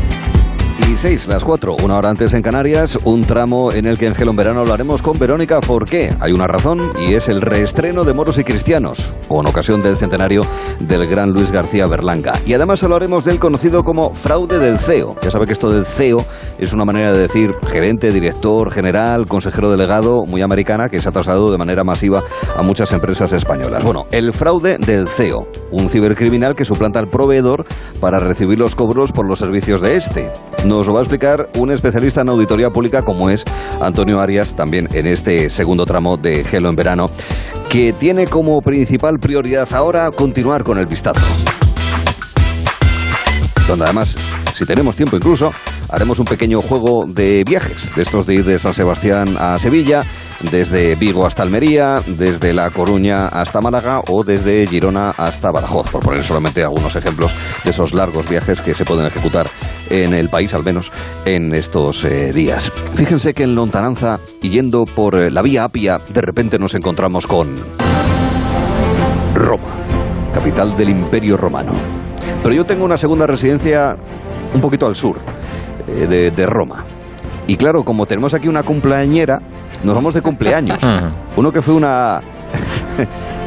Y 6, las 4, una hora antes en Canarias, un tramo en el que en Gelo en Verano hablaremos con Verónica Forqué. Hay una razón y es el reestreno de Moros y Cristianos, con ocasión del centenario del gran Luis García Berlanga. Y además hablaremos del conocido como fraude del CEO. Ya sabe que esto del CEO es una manera de decir gerente, director, general, consejero delegado, muy americana, que se ha trasladado de manera masiva a muchas empresas españolas. Bueno, el fraude del CEO, un cibercriminal que suplanta al proveedor para recibir los cobros por los servicios de este. Nos lo va a explicar un especialista en auditoría pública como es Antonio Arias, también en este segundo tramo de Gelo en Verano, que tiene como principal prioridad ahora continuar con el vistazo. Donde además, si tenemos tiempo incluso, haremos un pequeño juego de viajes, de estos de ir de San Sebastián a Sevilla, desde Vigo hasta Almería, desde La Coruña hasta Málaga o desde Girona hasta Badajoz, por poner solamente algunos ejemplos de esos largos viajes que se pueden ejecutar en el país, al menos en estos eh, días. Fíjense que en Lontananza, yendo por eh, la vía Apia, de repente nos encontramos con Roma, capital del Imperio Romano. Pero yo tengo una segunda residencia un poquito al sur eh, de, de Roma. Y claro, como tenemos aquí una cumpleañera, nos vamos de cumpleaños. Uno que fue una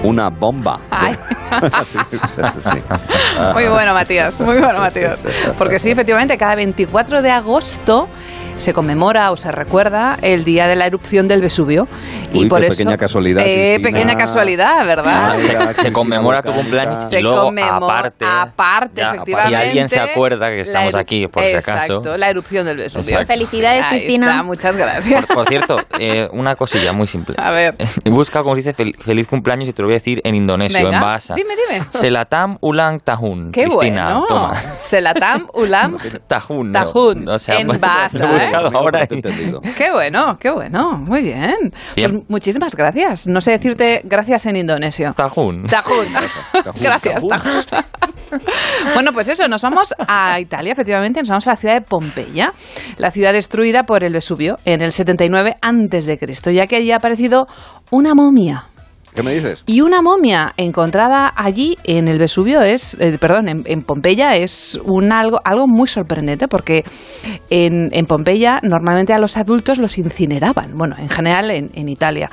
una bomba. Muy bueno, Matías, muy bueno, Matías. Porque sí, efectivamente, cada 24 de agosto se conmemora o se recuerda el día de la erupción del Vesubio. y por eso, pequeña casualidad. Eh, pequeña casualidad, ¿verdad? Ah, se, conmemora tu cumpleaños y luego aparte. Aparte, efectivamente. Si alguien se acuerda que estamos aquí, por si acaso. Exacto, la erupción del Vesubio. Felicidades, Cristina. muchas gracias. Por, cierto, eh, una cosilla muy simple. A ver. Busca, como dice, feliz cumpleaños y te lo voy a decir en indonesio, en Bahasa. Dime, dime. Selatam ulang tahun. Qué Cristina, bueno. toma. Selatam ulang tahun. Tahun. O sea, en lo he Bahasa. buscado ¿eh? ahora. Qué bueno, qué bueno. Muy bien. Bien. Pues muchísimas gracias. No sé decirte gracias en indonesio. Tahun. Tahun. Gracias, Tahun. Bueno, pues eso, nos vamos a Italia, efectivamente, nos vamos a la ciudad de Pompeya, la ciudad destruida por el Vesubio en el 79 antes de Cristo, ya que allí ha aparecido una momia. ¿Qué me dices? Y una momia encontrada allí en el Vesubio es, eh, perdón, en, en, Pompeya es un algo, algo muy sorprendente porque en, en, Pompeya normalmente a los adultos los incineraban. Bueno, en general en, en Italia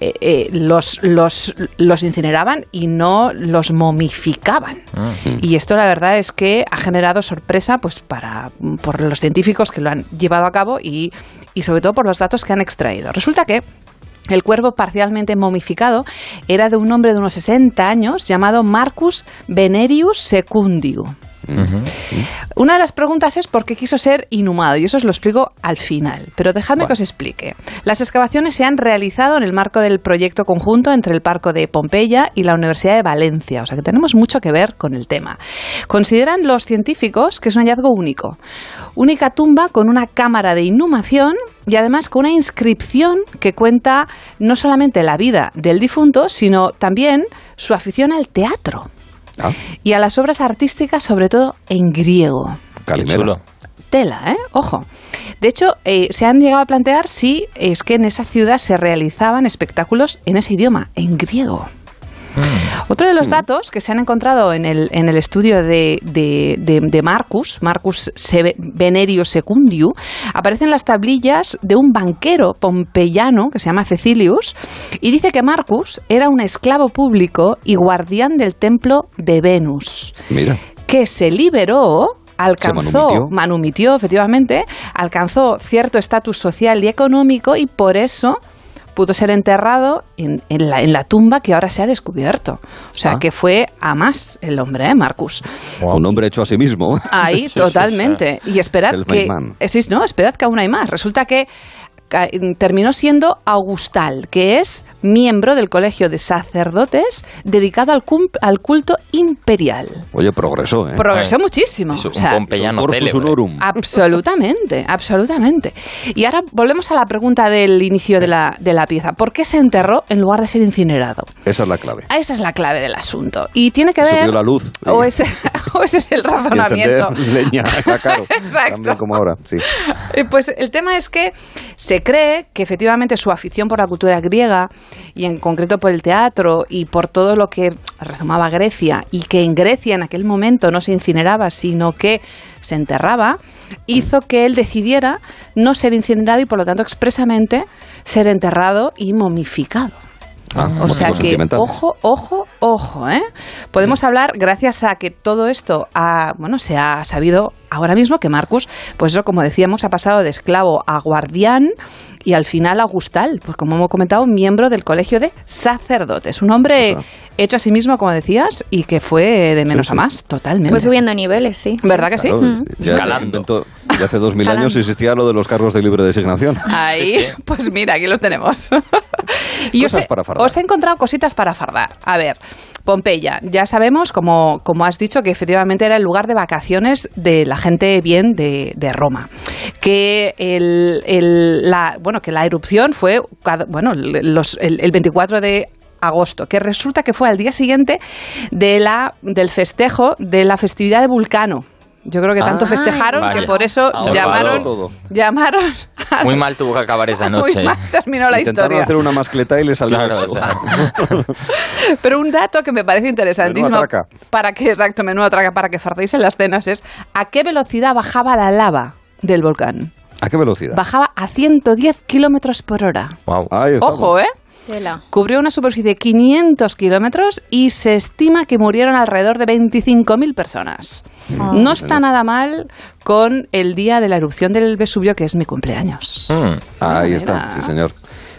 eh, eh, los, los, los incineraban y no los momificaban. Ah. Y esto la verdad es que ha generado sorpresa pues para por los científicos que lo han llevado a cabo y, y sobre todo por los datos que han extraído. Resulta que el cuerpo parcialmente momificado era de un hombre de unos 60 años llamado Marcus Venerius Secundiu. Una de las preguntas es por qué quiso ser inhumado, y eso os lo explico al final. Pero dejadme Bueno. que os explique. Las excavaciones se han realizado en el marco del proyecto conjunto entre el Parco de Pompeya y la Universidad de Valencia, o sea que tenemos mucho que ver con el tema. Consideran los científicos que es un hallazgo único. Única tumba con una cámara de inhumación y además con una inscripción que cuenta no solamente la vida del difunto, sino también su afición al teatro Ah, y a las obras artísticas, sobre todo en griego. Calimero. chulo. Tela, ¿eh? Ojo. De hecho, eh, se han llegado a plantear si es que en esa ciudad se realizaban espectáculos en ese idioma, en griego. Otro de los datos que se han encontrado en el, en el estudio de, de, de- de Marcus, Marcus Venerio Secundiu, aparecen las tablillas de un banquero pompeyano que se llama Cecilius y dice que Marcus era un esclavo público y guardián del templo de Venus Mira. que se liberó alcanzó, manumitió. manumitió, efectivamente, alcanzó cierto estatus social y económico y por eso pudo ser enterrado en, en la, en la tumba que ahora se ha descubierto. O sea, Ah. que fue a más el hombre, ¿eh, Marcus? Un hombre hecho a sí mismo. Ahí, Sí, sí, totalmente. Y esperad que... Sí, no, esperad que aún hay más. Resulta que terminó siendo Augustal, que es miembro del Colegio de Sacerdotes dedicado al, al culto imperial. Oye, progresó, ¿eh? Progresó muchísimo. Es un O sea, pompeyano célebre. Absolutamente, absolutamente. Y ahora volvemos a la pregunta del inicio de la, de la pieza. ¿Por qué se enterró en lugar de ser incinerado? Esa es la clave. Ah, Esa es la clave del asunto. Y tiene que ver... Subió la luz. O ese, o ese es el razonamiento. leña caro. Exacto. También como ahora, sí. Eh, Pues el tema es que se cree que efectivamente su afición por la cultura griega y en concreto por el teatro y por todo lo que rezumaba Grecia y que en Grecia en aquel momento no se incineraba sino que se enterraba, hizo que él decidiera no ser incinerado y por lo tanto expresamente ser enterrado y momificado. Ah, O sea que, sentimental. ojo, ojo, ojo, ¿eh? Podemos hablar, gracias a que todo esto ha, bueno, se ha sabido ahora mismo que Marcus, pues eso, como decíamos, ha pasado de esclavo a guardián y al final Augustal, pues como hemos comentado, miembro del Colegio de Sacerdotes. Un hombre hecho a sí mismo, como decías, y que fue de menos a más, totalmente. Fue subiendo niveles, sí. ¿Verdad que sí? Escalando. Ya hace dos mil años existía lo de los cargos de libre designación. Ahí, pues mira, aquí los tenemos. y cosas os he, para fardar. os he encontrado cositas para fardar. A ver, Pompeya, ya sabemos, como, como has dicho, que efectivamente era el lugar de vacaciones de la gente bien de, de Roma. Que el, el, la, bueno, que la erupción fue bueno, los, el, el 24 de agosto, que resulta que fue al día siguiente de la, del festejo de la festividad de Vulcano. Yo creo que tanto Ay, festejaron vaya. que por eso Se llamaron, enfadó. llamaron. a- Muy mal tuvo que acabar esa Muy noche. mal terminó la Intentaron historia. hacer una mascleta y le salió Claro, eso. o sea. Pero un dato que me parece interesantísimo para que, exacto, menuda traca, para que fardéis en las cenas es a qué velocidad bajaba la lava del volcán. ¿A qué velocidad? Bajaba a 110 kilómetros por hora. Ahí estamos. Ojo, ¿eh? Tela. Cubrió una superficie de 500 kilómetros y se estima que murieron alrededor de 25.000 personas. Ah. No está nada mal con el día de la erupción del Vesubio, que es mi cumpleaños. Ahí está, sí señor.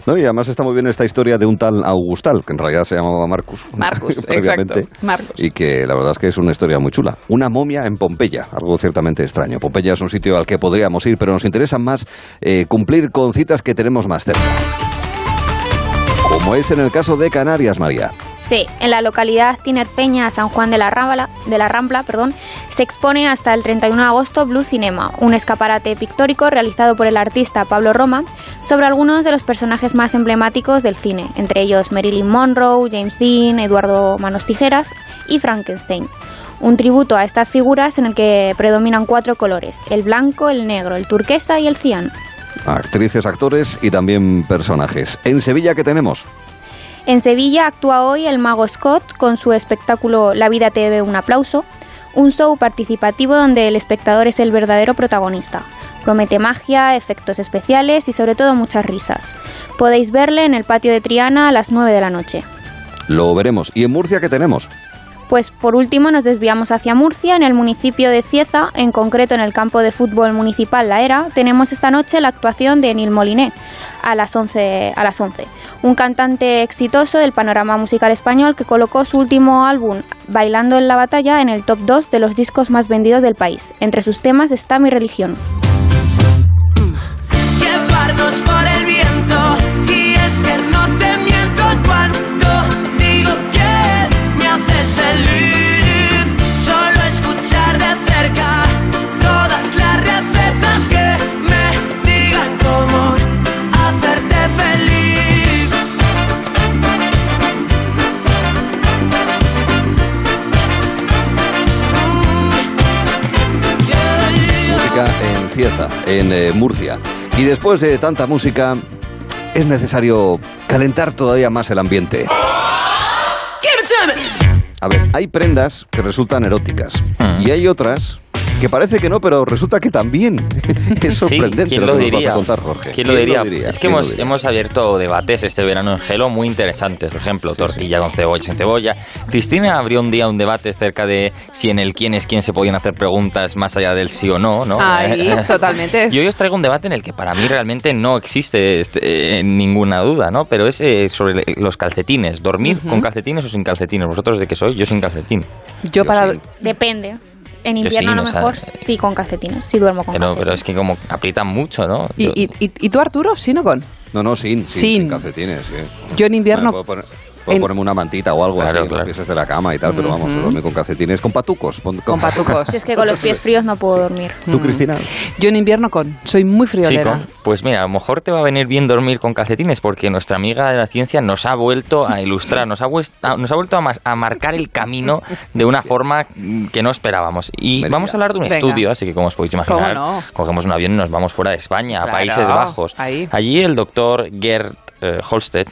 No, y además está muy bien esta historia de un tal Augustal, que en realidad se llamaba Marcus. Marcus, exacto. Marcus. Y que la verdad es que es una historia muy chula. Una momia en Pompeya, algo ciertamente extraño. Pompeya es un sitio al que podríamos ir, pero nos interesa más eh, cumplir con citas que tenemos más cerca. Como es en el caso de Canarias, María. Sí, en la localidad tinerfeña San Juan de la Rambla, de la Rambla perdón, se expone hasta el 31 de agosto Blue Cinema, un escaparate pictórico realizado por el artista Pablo Roma sobre algunos de los personajes más emblemáticos del cine, entre ellos Marilyn Monroe, James Dean, Eduardo Manos Tijeras y Frankenstein. Un tributo a estas figuras en el que predominan cuatro colores, el blanco, el negro, el turquesa y el cian. Actrices, actores y también personajes. En Sevilla, ¿qué tenemos? En Sevilla actúa hoy el mago Scott con su espectáculo La vida te debe un aplauso, un show participativo donde el espectador es el verdadero protagonista. Promete magia, efectos especiales y sobre todo muchas risas. Podéis verle en el patio de Triana a las 9 de la noche. Lo veremos. ¿Y en Murcia qué tenemos? Pues por último nos desviamos hacia Murcia, en el municipio de Cieza, en concreto en el campo de fútbol municipal La Era, tenemos esta noche la actuación de Neil Moliné a las 11, a las 11. Un cantante exitoso del panorama musical español que colocó su último álbum Bailando en la batalla en el top 2 de los discos más vendidos del país. Entre sus temas está Mi religión. En Cieza, en eh, Murcia. Y después de tanta música, es necesario calentar todavía más el ambiente. A ver, hay prendas que resultan eróticas y hay otras que parece que no, pero resulta que también. es sorprendente ¿quién lo, lo que nos vas diría? a contar, Jorge. ¿Quién lo diría? Es que ¿Quién lo hemos, diría? hemos abierto debates este verano en Gelo muy interesantes. Por ejemplo, tortilla con cebolla sin cebolla. Cristina abrió un día un debate acerca de si en el quién es quién se podían hacer preguntas más allá del sí o no, ¿no? Ahí, totalmente. Y hoy os traigo un debate en el que para mí realmente no existe este, eh, ninguna duda, ¿no? Pero es eh, sobre los calcetines. ¿Dormir con calcetines o sin calcetines? ¿Vosotros de qué sois? Yo sin calcetín. Yo, para... Depende. En invierno sí, a lo o sea, mejor sí con calcetines, sí duermo con Pero, calcetines. pero es que como aprietan mucho, ¿no? ¿Y, y, y- y tú, Arturo, sin o con? No, no, sin, sin, Sin. sin calcetines. sí. Yo en invierno... Bueno, puedo en- ponerme una mantita o algo Claro, así, claro. los pies de la cama y tal, pero vamos, Ujú. dormir con calcetines, con patucos. Con, Con patucos. Si es que con los pies fríos no puedo dormir. ¿Tú, Cristina? Yo en invierno con. Soy muy friolera. pues mira, a lo mejor te va a venir bien dormir con calcetines porque nuestra amiga de la ciencia nos ha vuelto a ilustrar, nos ha, nos ha vuelto a, marcar el camino de una forma mm, que no esperábamos. Y vamos a hablar de un Venga. estudio, así que como os podéis imaginar, ¿Cómo no? cogemos un avión y nos vamos fuera de España, Claro, a Países Bajos. ahí. Allí el doctor Gerd eh, Holstech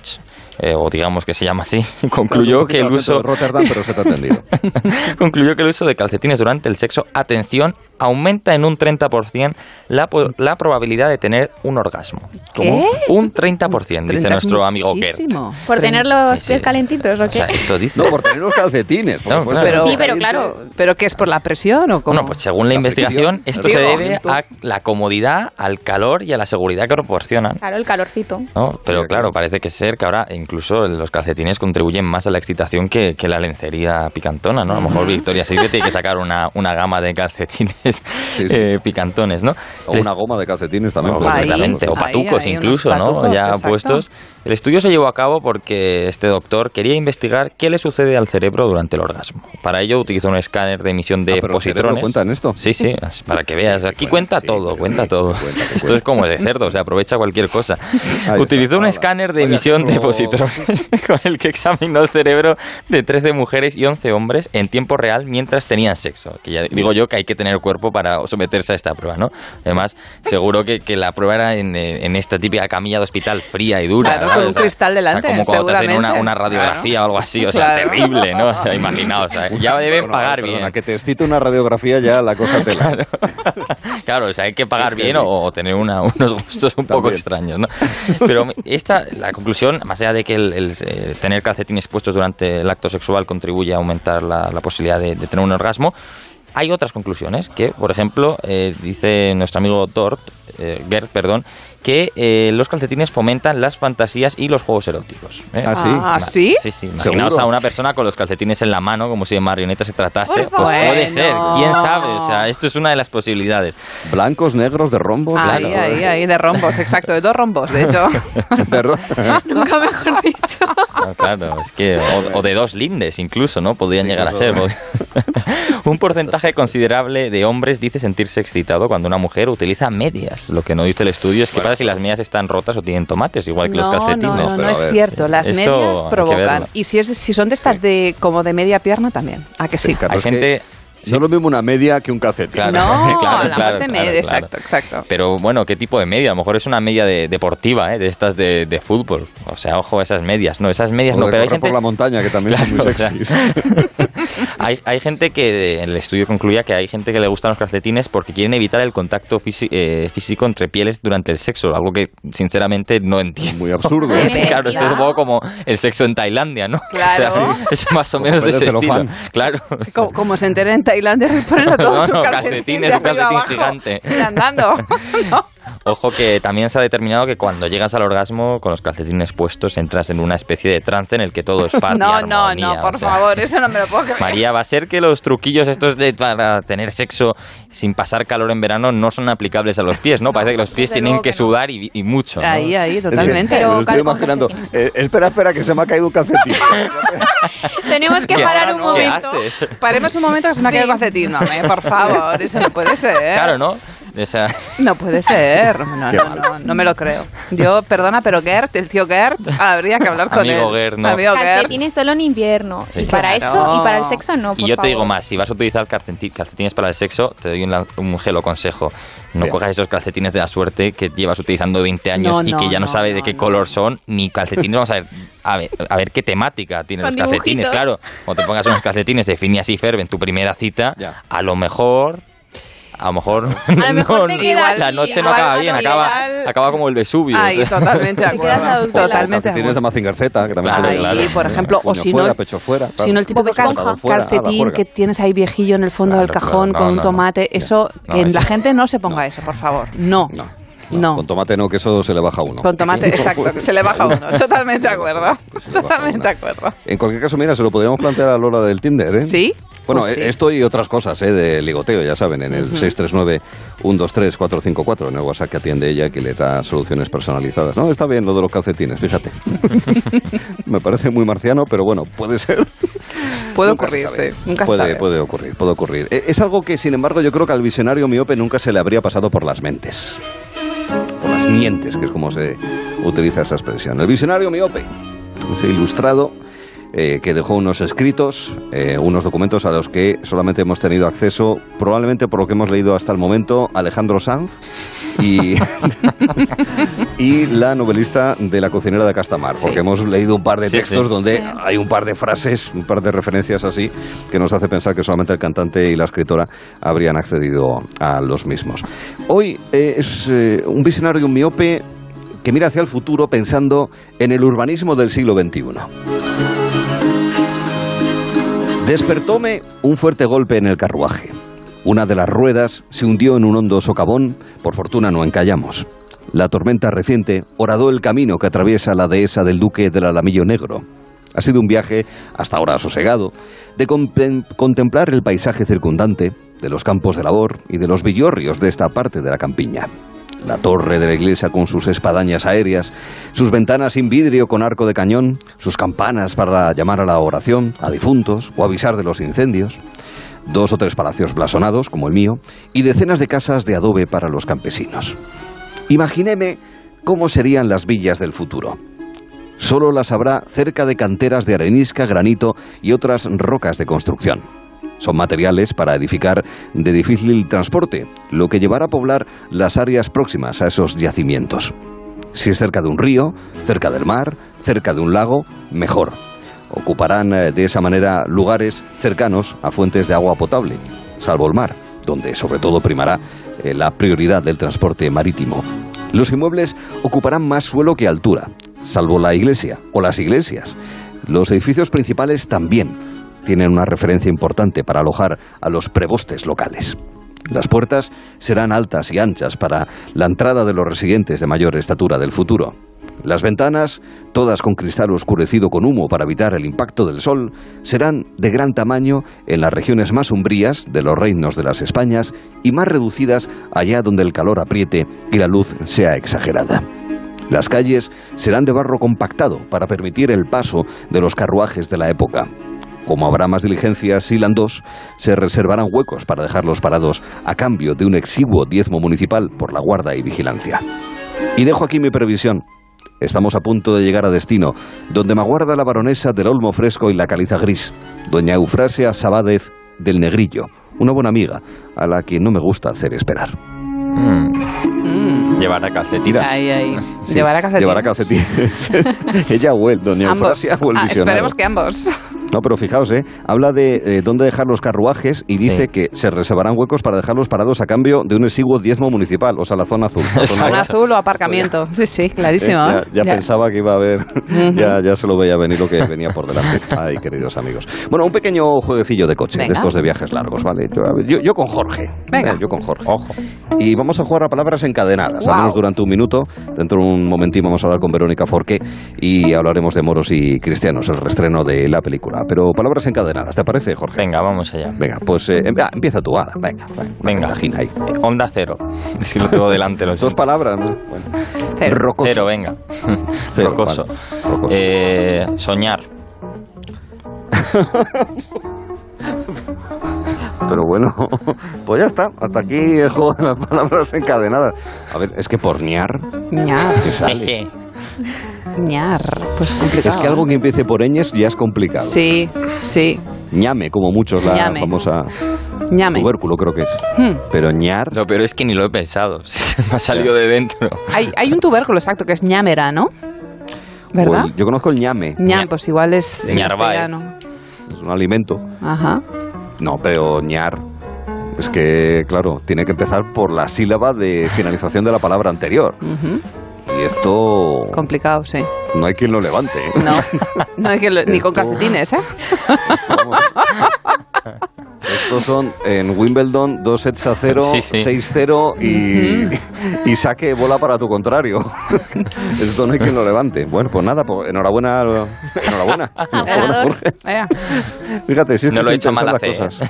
eh, o digamos que se llama así, concluyó que el uso de Rotterdam, pero se te ha atendido. concluyó que el uso de calcetines durante el sexo, atención, aumenta en un 30% la, la probabilidad de tener un orgasmo. ¿Qué? Un 30%, dice nuestro amigo Gert. ¿Por tener los pies calentitos o qué? O sea, esto dice... No, por tener los calcetines. No, claro. sí, pero claro. ¿Pero qué es por la presión o cómo? Bueno, pues según la, La investigación, fricción, esto se debe a la comodidad, al calor y a la seguridad que proporcionan. Claro, el calorcito. ¿no? Pero claro, parece que ser que ahora incluso los calcetines contribuyen más a la excitación que, que la lencería picantona, ¿no? A lo mejor Victoria Secret tiene que sacar una, una gama de calcetines eh, picantones, ¿no? O una goma de calcetines también. O, ser. completamente, o ahí, patucos ahí, incluso, unos ¿no? patucos, Ya exacto. puestos. El estudio se llevó a cabo porque este doctor quería investigar qué le sucede al cerebro durante el orgasmo. Para ello utilizó un escáner de emisión de Ah, pero positrones. cuenta en esto. Sí, sí, para que veas. Aquí cuenta todo, cuenta todo. Esto es como de cerdo, se aprovecha cualquier cosa. Utilizó un escáner de emisión de positrones con el que examinó el cerebro de 13 mujeres y 11 hombres en tiempo real mientras tenían sexo. Que ya digo yo que hay que tener cuerpo para someterse a esta prueba, ¿no? Además, seguro que, que la prueba era en, en esta típica camilla de hospital fría y dura. Claro, ¿no? con un O sea, cristal delante, o sea, como cuando te hacen una, una radiografía o algo así, o sea, Claro. terrible, ¿no? O sea, imaginaos, o sea, ya deben Bueno, pagar perdona, bien. que te excite una radiografía ya la cosa te la... Claro, o sea, hay que pagar bien o, o tener una- unos gustos un poco También. extraños, ¿no? Pero esta, la conclusión, más allá de que el, eh, tener calcetines puestos durante el acto sexual contribuye a aumentar la, posibilidad de, tener un orgasmo, hay otras conclusiones que, por ejemplo, eh, dice nuestro amigo Dort, eh, Gert, perdón, que eh, los calcetines fomentan las fantasías y los juegos eróticos. ¿eh? Ah, sí. Ah, ¿sí? Sí, sí. Imaginaos ¿Seguro? a una persona con los calcetines en la mano, como si de marioneta se tratase. Por Pues favor. puede ser, Bueno. quién sabe. O sea, esto es una de las posibilidades. Blancos, negros, de rombos. Ahí, claro. ahí, ahí, de rombos, exacto, de dos rombos, de hecho. De ro- Nunca mejor dicho. No, claro, es que. O, o de dos lindes, incluso, ¿no? Podrían llegar a ser. Un porcentaje considerable de hombres dice sentirse excitado cuando una mujer utiliza medias. Lo que no dice el estudio es que si las medias están rotas o tienen tomates, igual que los calcetines. no, no, es ver, cierto. Las eso medias provocan. Y si, es, si son de estas de como de media pierna también. ¿A que sí? Claro, Hay que gente. No es lo mismo una media que un calcetín. Claro, No, claro, hablamos claro, de media, claro. exacto, exacto. Pero bueno, ¿qué tipo de media? A lo mejor es una media de, deportiva, ¿eh? de estas de, de fútbol. O sea, ojo a esas medias. No, esas medias O no, pero hay gente... por la montaña, que también son muy Claro, o sea, sexys. hay, hay gente que, el estudio concluía que hay gente que le gustan los calcetines porque quieren evitar el contacto físi- eh, físico entre pieles durante el sexo, algo que sinceramente no entiendo. Muy absurdo. claro, esto es un poco como el sexo en Tailandia, ¿no? Claro. O sea, es más o Como menos de ese estilo. Claro. Como, como se entera en Tailandia, le ponen a todos No, no, calcetín calcetines, de un calcetín abajo, gigante. y andando. Ojo que también se ha determinado que cuando llegas al orgasmo con los calcetines puestos entras en una especie de trance en el que todo es paz y No, no, armonía, no, por o sea, favor, eso no me lo puedo creer. María, va a ser que los truquillos estos de para tener sexo sin pasar calor en verano no son aplicables a los pies, ¿no? Parece que los pies tienen que que no. sudar y, y mucho. ¿no? Ahí, ahí, Es que totalmente. me lo estoy imaginando. Eh, espera, espera, que se me ha caído un calcetín. Tenemos que ¿Qué- parar un ¿Qué momento. haces? Paremos un momento que se me ha quedado el calcetín. No, por favor, eso no puede ser. Claro, ¿no? Esa- No puede ser. No, no, no, no me lo creo. Yo, perdona, pero Gert, el tío Gert, habría que hablar con Amigo él. Gert, no. Amigo Gert. Calcetines solo en invierno. Sí. y para Claro. eso y para el sexo no. Y por yo te digo más, si vas a utilizar calceti- calcetines para el sexo, te doy un, un gelo consejo. No Bien. cojas esos calcetines de la suerte que llevas utilizando 20 años No, y que ya no, no, sabe no, de qué no. color son, ni calcetines. Vamos a ver, a ver, a ver qué temática tienen los calcetines. dibujitos. Claro, cuando te pongas unos calcetines de Phineas y Ferb en tu primera cita, Ya. a lo mejor... A lo mejor, lo mejor te quedas la noche no acaba bien, acaba, acaba como el Vesubio. Ahí, o sea. totalmente de acuerdo. Totalmente de Calcetines de acuerdo. Mazinger Z, que también Claro, claro. Por ejemplo, o si no, pecho fuera. si no el a la calcetín que tienes ahí viejillo en el fondo Claro, del cajón claro, no, con un no, no. tomate, eso, No, que la gente no se ponga eso, por favor. No. No. Con tomate no, que eso se le baja a uno. Con tomate, exacto, que se le baja uno. Totalmente de acuerdo. Totalmente de acuerdo. En cualquier caso, mira, se lo podríamos plantear a Lola del Tinder, ¿eh? ¿Sí? Bueno, Pues sí. eh, esto y otras cosas, ¿eh? De ligoteo, ya saben, en el 639-123-454, en el WhatsApp que atiende ella, que le da soluciones personalizadas. No, está bien lo de los calcetines, fíjate. Me parece muy marciano, pero bueno, puede ser. Puede Nunca ocurrir, sí. Nunca se puede, sabe. puede ocurrir, puede ocurrir. Eh, Es algo que, sin embargo, yo creo que al visionario miope nunca se le habría pasado por las mentes. Mientes, que es como se utiliza esa expresión. El visionario miope, ese ilustrado eh, que dejó unos escritos, eh, unos documentos a los que solamente hemos tenido acceso, probablemente por lo que hemos leído hasta el momento, Alejandro Sanz y, y la novelista de la cocinera de Castamar, porque hemos leído un par de textos donde hay un par de frases, un par de referencias así, que nos hace pensar que solamente el cantante y la escritora habrían accedido a los mismos. Hoy eh, es un visionario y un miope que mira hacia el futuro pensando en el urbanismo del siglo XXI. Despertóme un fuerte golpe en el carruaje. Una de las ruedas se hundió en un hondo socavón, por fortuna no encallamos. La tormenta reciente horadó el camino que atraviesa la dehesa del Duque del Alamillo Negro. Ha sido un viaje, hasta ahora sosegado, de contemplar el paisaje circundante, de los campos de labor y de los villorrios de esta parte de la campiña la torre de la iglesia con sus espadañas aéreas, sus ventanas sin vidrio con arco de cañón, sus campanas para llamar a la oración, a difuntos o avisar de los incendios, dos o tres palacios blasonados, como el mío, y decenas de casas de adobe para los campesinos. Imaginéme cómo serían las villas del futuro. Solo las habrá cerca de canteras de arenisca, granito y otras rocas de construcción. Son materiales para edificar de difícil transporte, lo que llevará a poblar las áreas próximas a esos yacimientos. Si es cerca de un río, cerca del mar, cerca de un lago, mejor. Ocuparán eh, de esa manera lugares cercanos a fuentes de agua potable, salvo el mar, donde sobre todo primará eh, la prioridad del transporte marítimo. Los inmuebles ocuparán más suelo que altura, salvo la iglesia o las iglesias. Los edificios principales también tienen una referencia importante para alojar a los prebostes locales. Las puertas serán altas y anchas para la entrada de los residentes de mayor estatura del futuro. Las ventanas, todas con cristal oscurecido con humo para evitar el impacto del sol, serán de gran tamaño en las regiones más umbrías de los reinos de las Españas y más reducidas allá donde el calor apriete y la luz sea exagerada. Las calles serán de barro compactado para permitir el paso de los carruajes de la época. Como habrá más diligencias y landos, se reservarán huecos para dejarlos parados a cambio de un exiguo diezmo municipal por la guarda y vigilancia. Y dejo aquí mi previsión. Estamos a punto de llegar a destino, donde me aguarda la baronesa del Olmo Fresco y la Caliza Gris, doña Eufrasia Sabádez del Negrillo, una buena amiga, a la que no me gusta hacer esperar. Mm. Llevará calcetines. Ahí, ahí. Llevará calcetines. Llevará calcetines. Ella él, doña Eufrasia ah, Esperemos que ambos. No, pero fijaos, ¿eh? habla de eh, dónde dejar los carruajes y dice que se reservarán huecos para dejarlos parados a cambio de un exiguo diezmo municipal, o sea, la zona azul. La zona, azul o aparcamiento. Sí, sí, clarísimo. Eh, ya, pensaba que iba a haber, ya, ya se lo veía venir lo que venía por delante. Ay, queridos amigos. Bueno, un pequeño jueguecillo de coche, de estos de viajes largos, ¿vale? Yo, yo, con Jorge. Venga. yo con Jorge. Ojo. Y vamos a jugar a palabras encadenadas, al menos durante un minuto. Dentro de un momentín vamos a hablar con Verónica Forqué y hablaremos de moros y cristianos, el restreno de la película. Pero palabras encadenadas de nada. ¿Te parece, Jorge? Venga, vamos allá. Venga, pues eh, empieza tú, ala. Venga, venga. Imagina ahí. onda cero. Es que lo tengo delante. Lo Dos palabras, ¿no? Cero. Rocoso. Cero, venga. Cero, Rocoso. Eh, soñar. Pero bueno, pues ya está. Hasta aquí el juego de las palabras encadenadas. A ver, es que por ñar. ñar. Ñar, pues complicado. Es que algo que empiece por ñes ya es complicado. Sí, sí. ñame, como muchos, la famosa... ñame. Tubérculo creo que es. Hmm. Pero ñar... No, pero es que ni lo he pensado. Se me ha salido de dentro. Hay, hay un tubérculo exacto que es ñamera, ¿no? ¿Verdad? yo conozco el ñame. ñam, pues igual es Es un alimento. Ajá. No, pero ñar es que, claro, tiene que empezar por la sílaba de finalización de la palabra anterior. Y esto... Complicado, sí. No hay quien lo levante. ¿eh? No, no hay quien ni con calcetines, ¿eh? Estos son en Wimbledon 2 sets a 0, 6-0 y, y, saque bola para tu contrario. Esto no hay quien lo levante. Bueno, pues nada, pues enhorabuena. Enhorabuena. enhorabuena Fíjate, si es no que lo he hecho mal las cosas.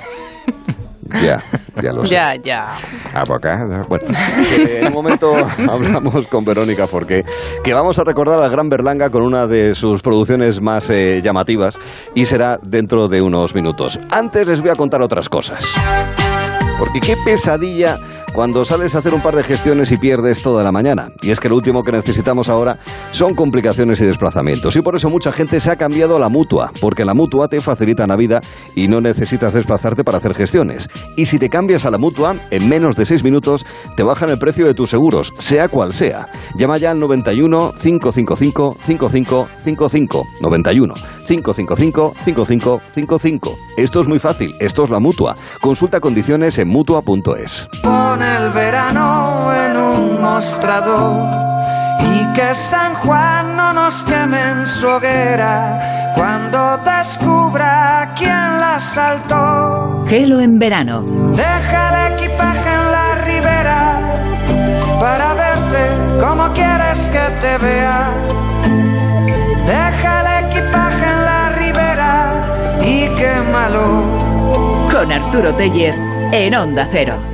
Ya, ya lo sé. Ya, ya. Pues bueno, en un momento hablamos con Verónica porque que vamos a recordar a Gran Berlanga con una de sus producciones más eh, llamativas y será dentro de unos minutos. Antes les voy a contar otras cosas. Porque qué pesadilla cuando sales a hacer un par de gestiones y pierdes toda la mañana. Y es que lo último que necesitamos ahora son complicaciones y desplazamientos. Y por eso mucha gente se ha cambiado a la mutua, porque la mutua te facilita la vida y no necesitas desplazarte para hacer gestiones. Y si te cambias a la mutua, en menos de seis minutos te bajan el precio de tus seguros, sea cual sea. Llama ya al 91 555 5555 91 555 5555. Esto es muy fácil, esto es la mutua. Consulta condiciones en mutua.es. El verano en un mostrador y que San Juan no nos queme en su hoguera cuando descubra quién la saltó. Gelo en verano. Deja el equipaje en la ribera para verte como quieres que te vea. Deja el equipaje en la ribera y quémalo. Con Arturo Teller en Onda Cero.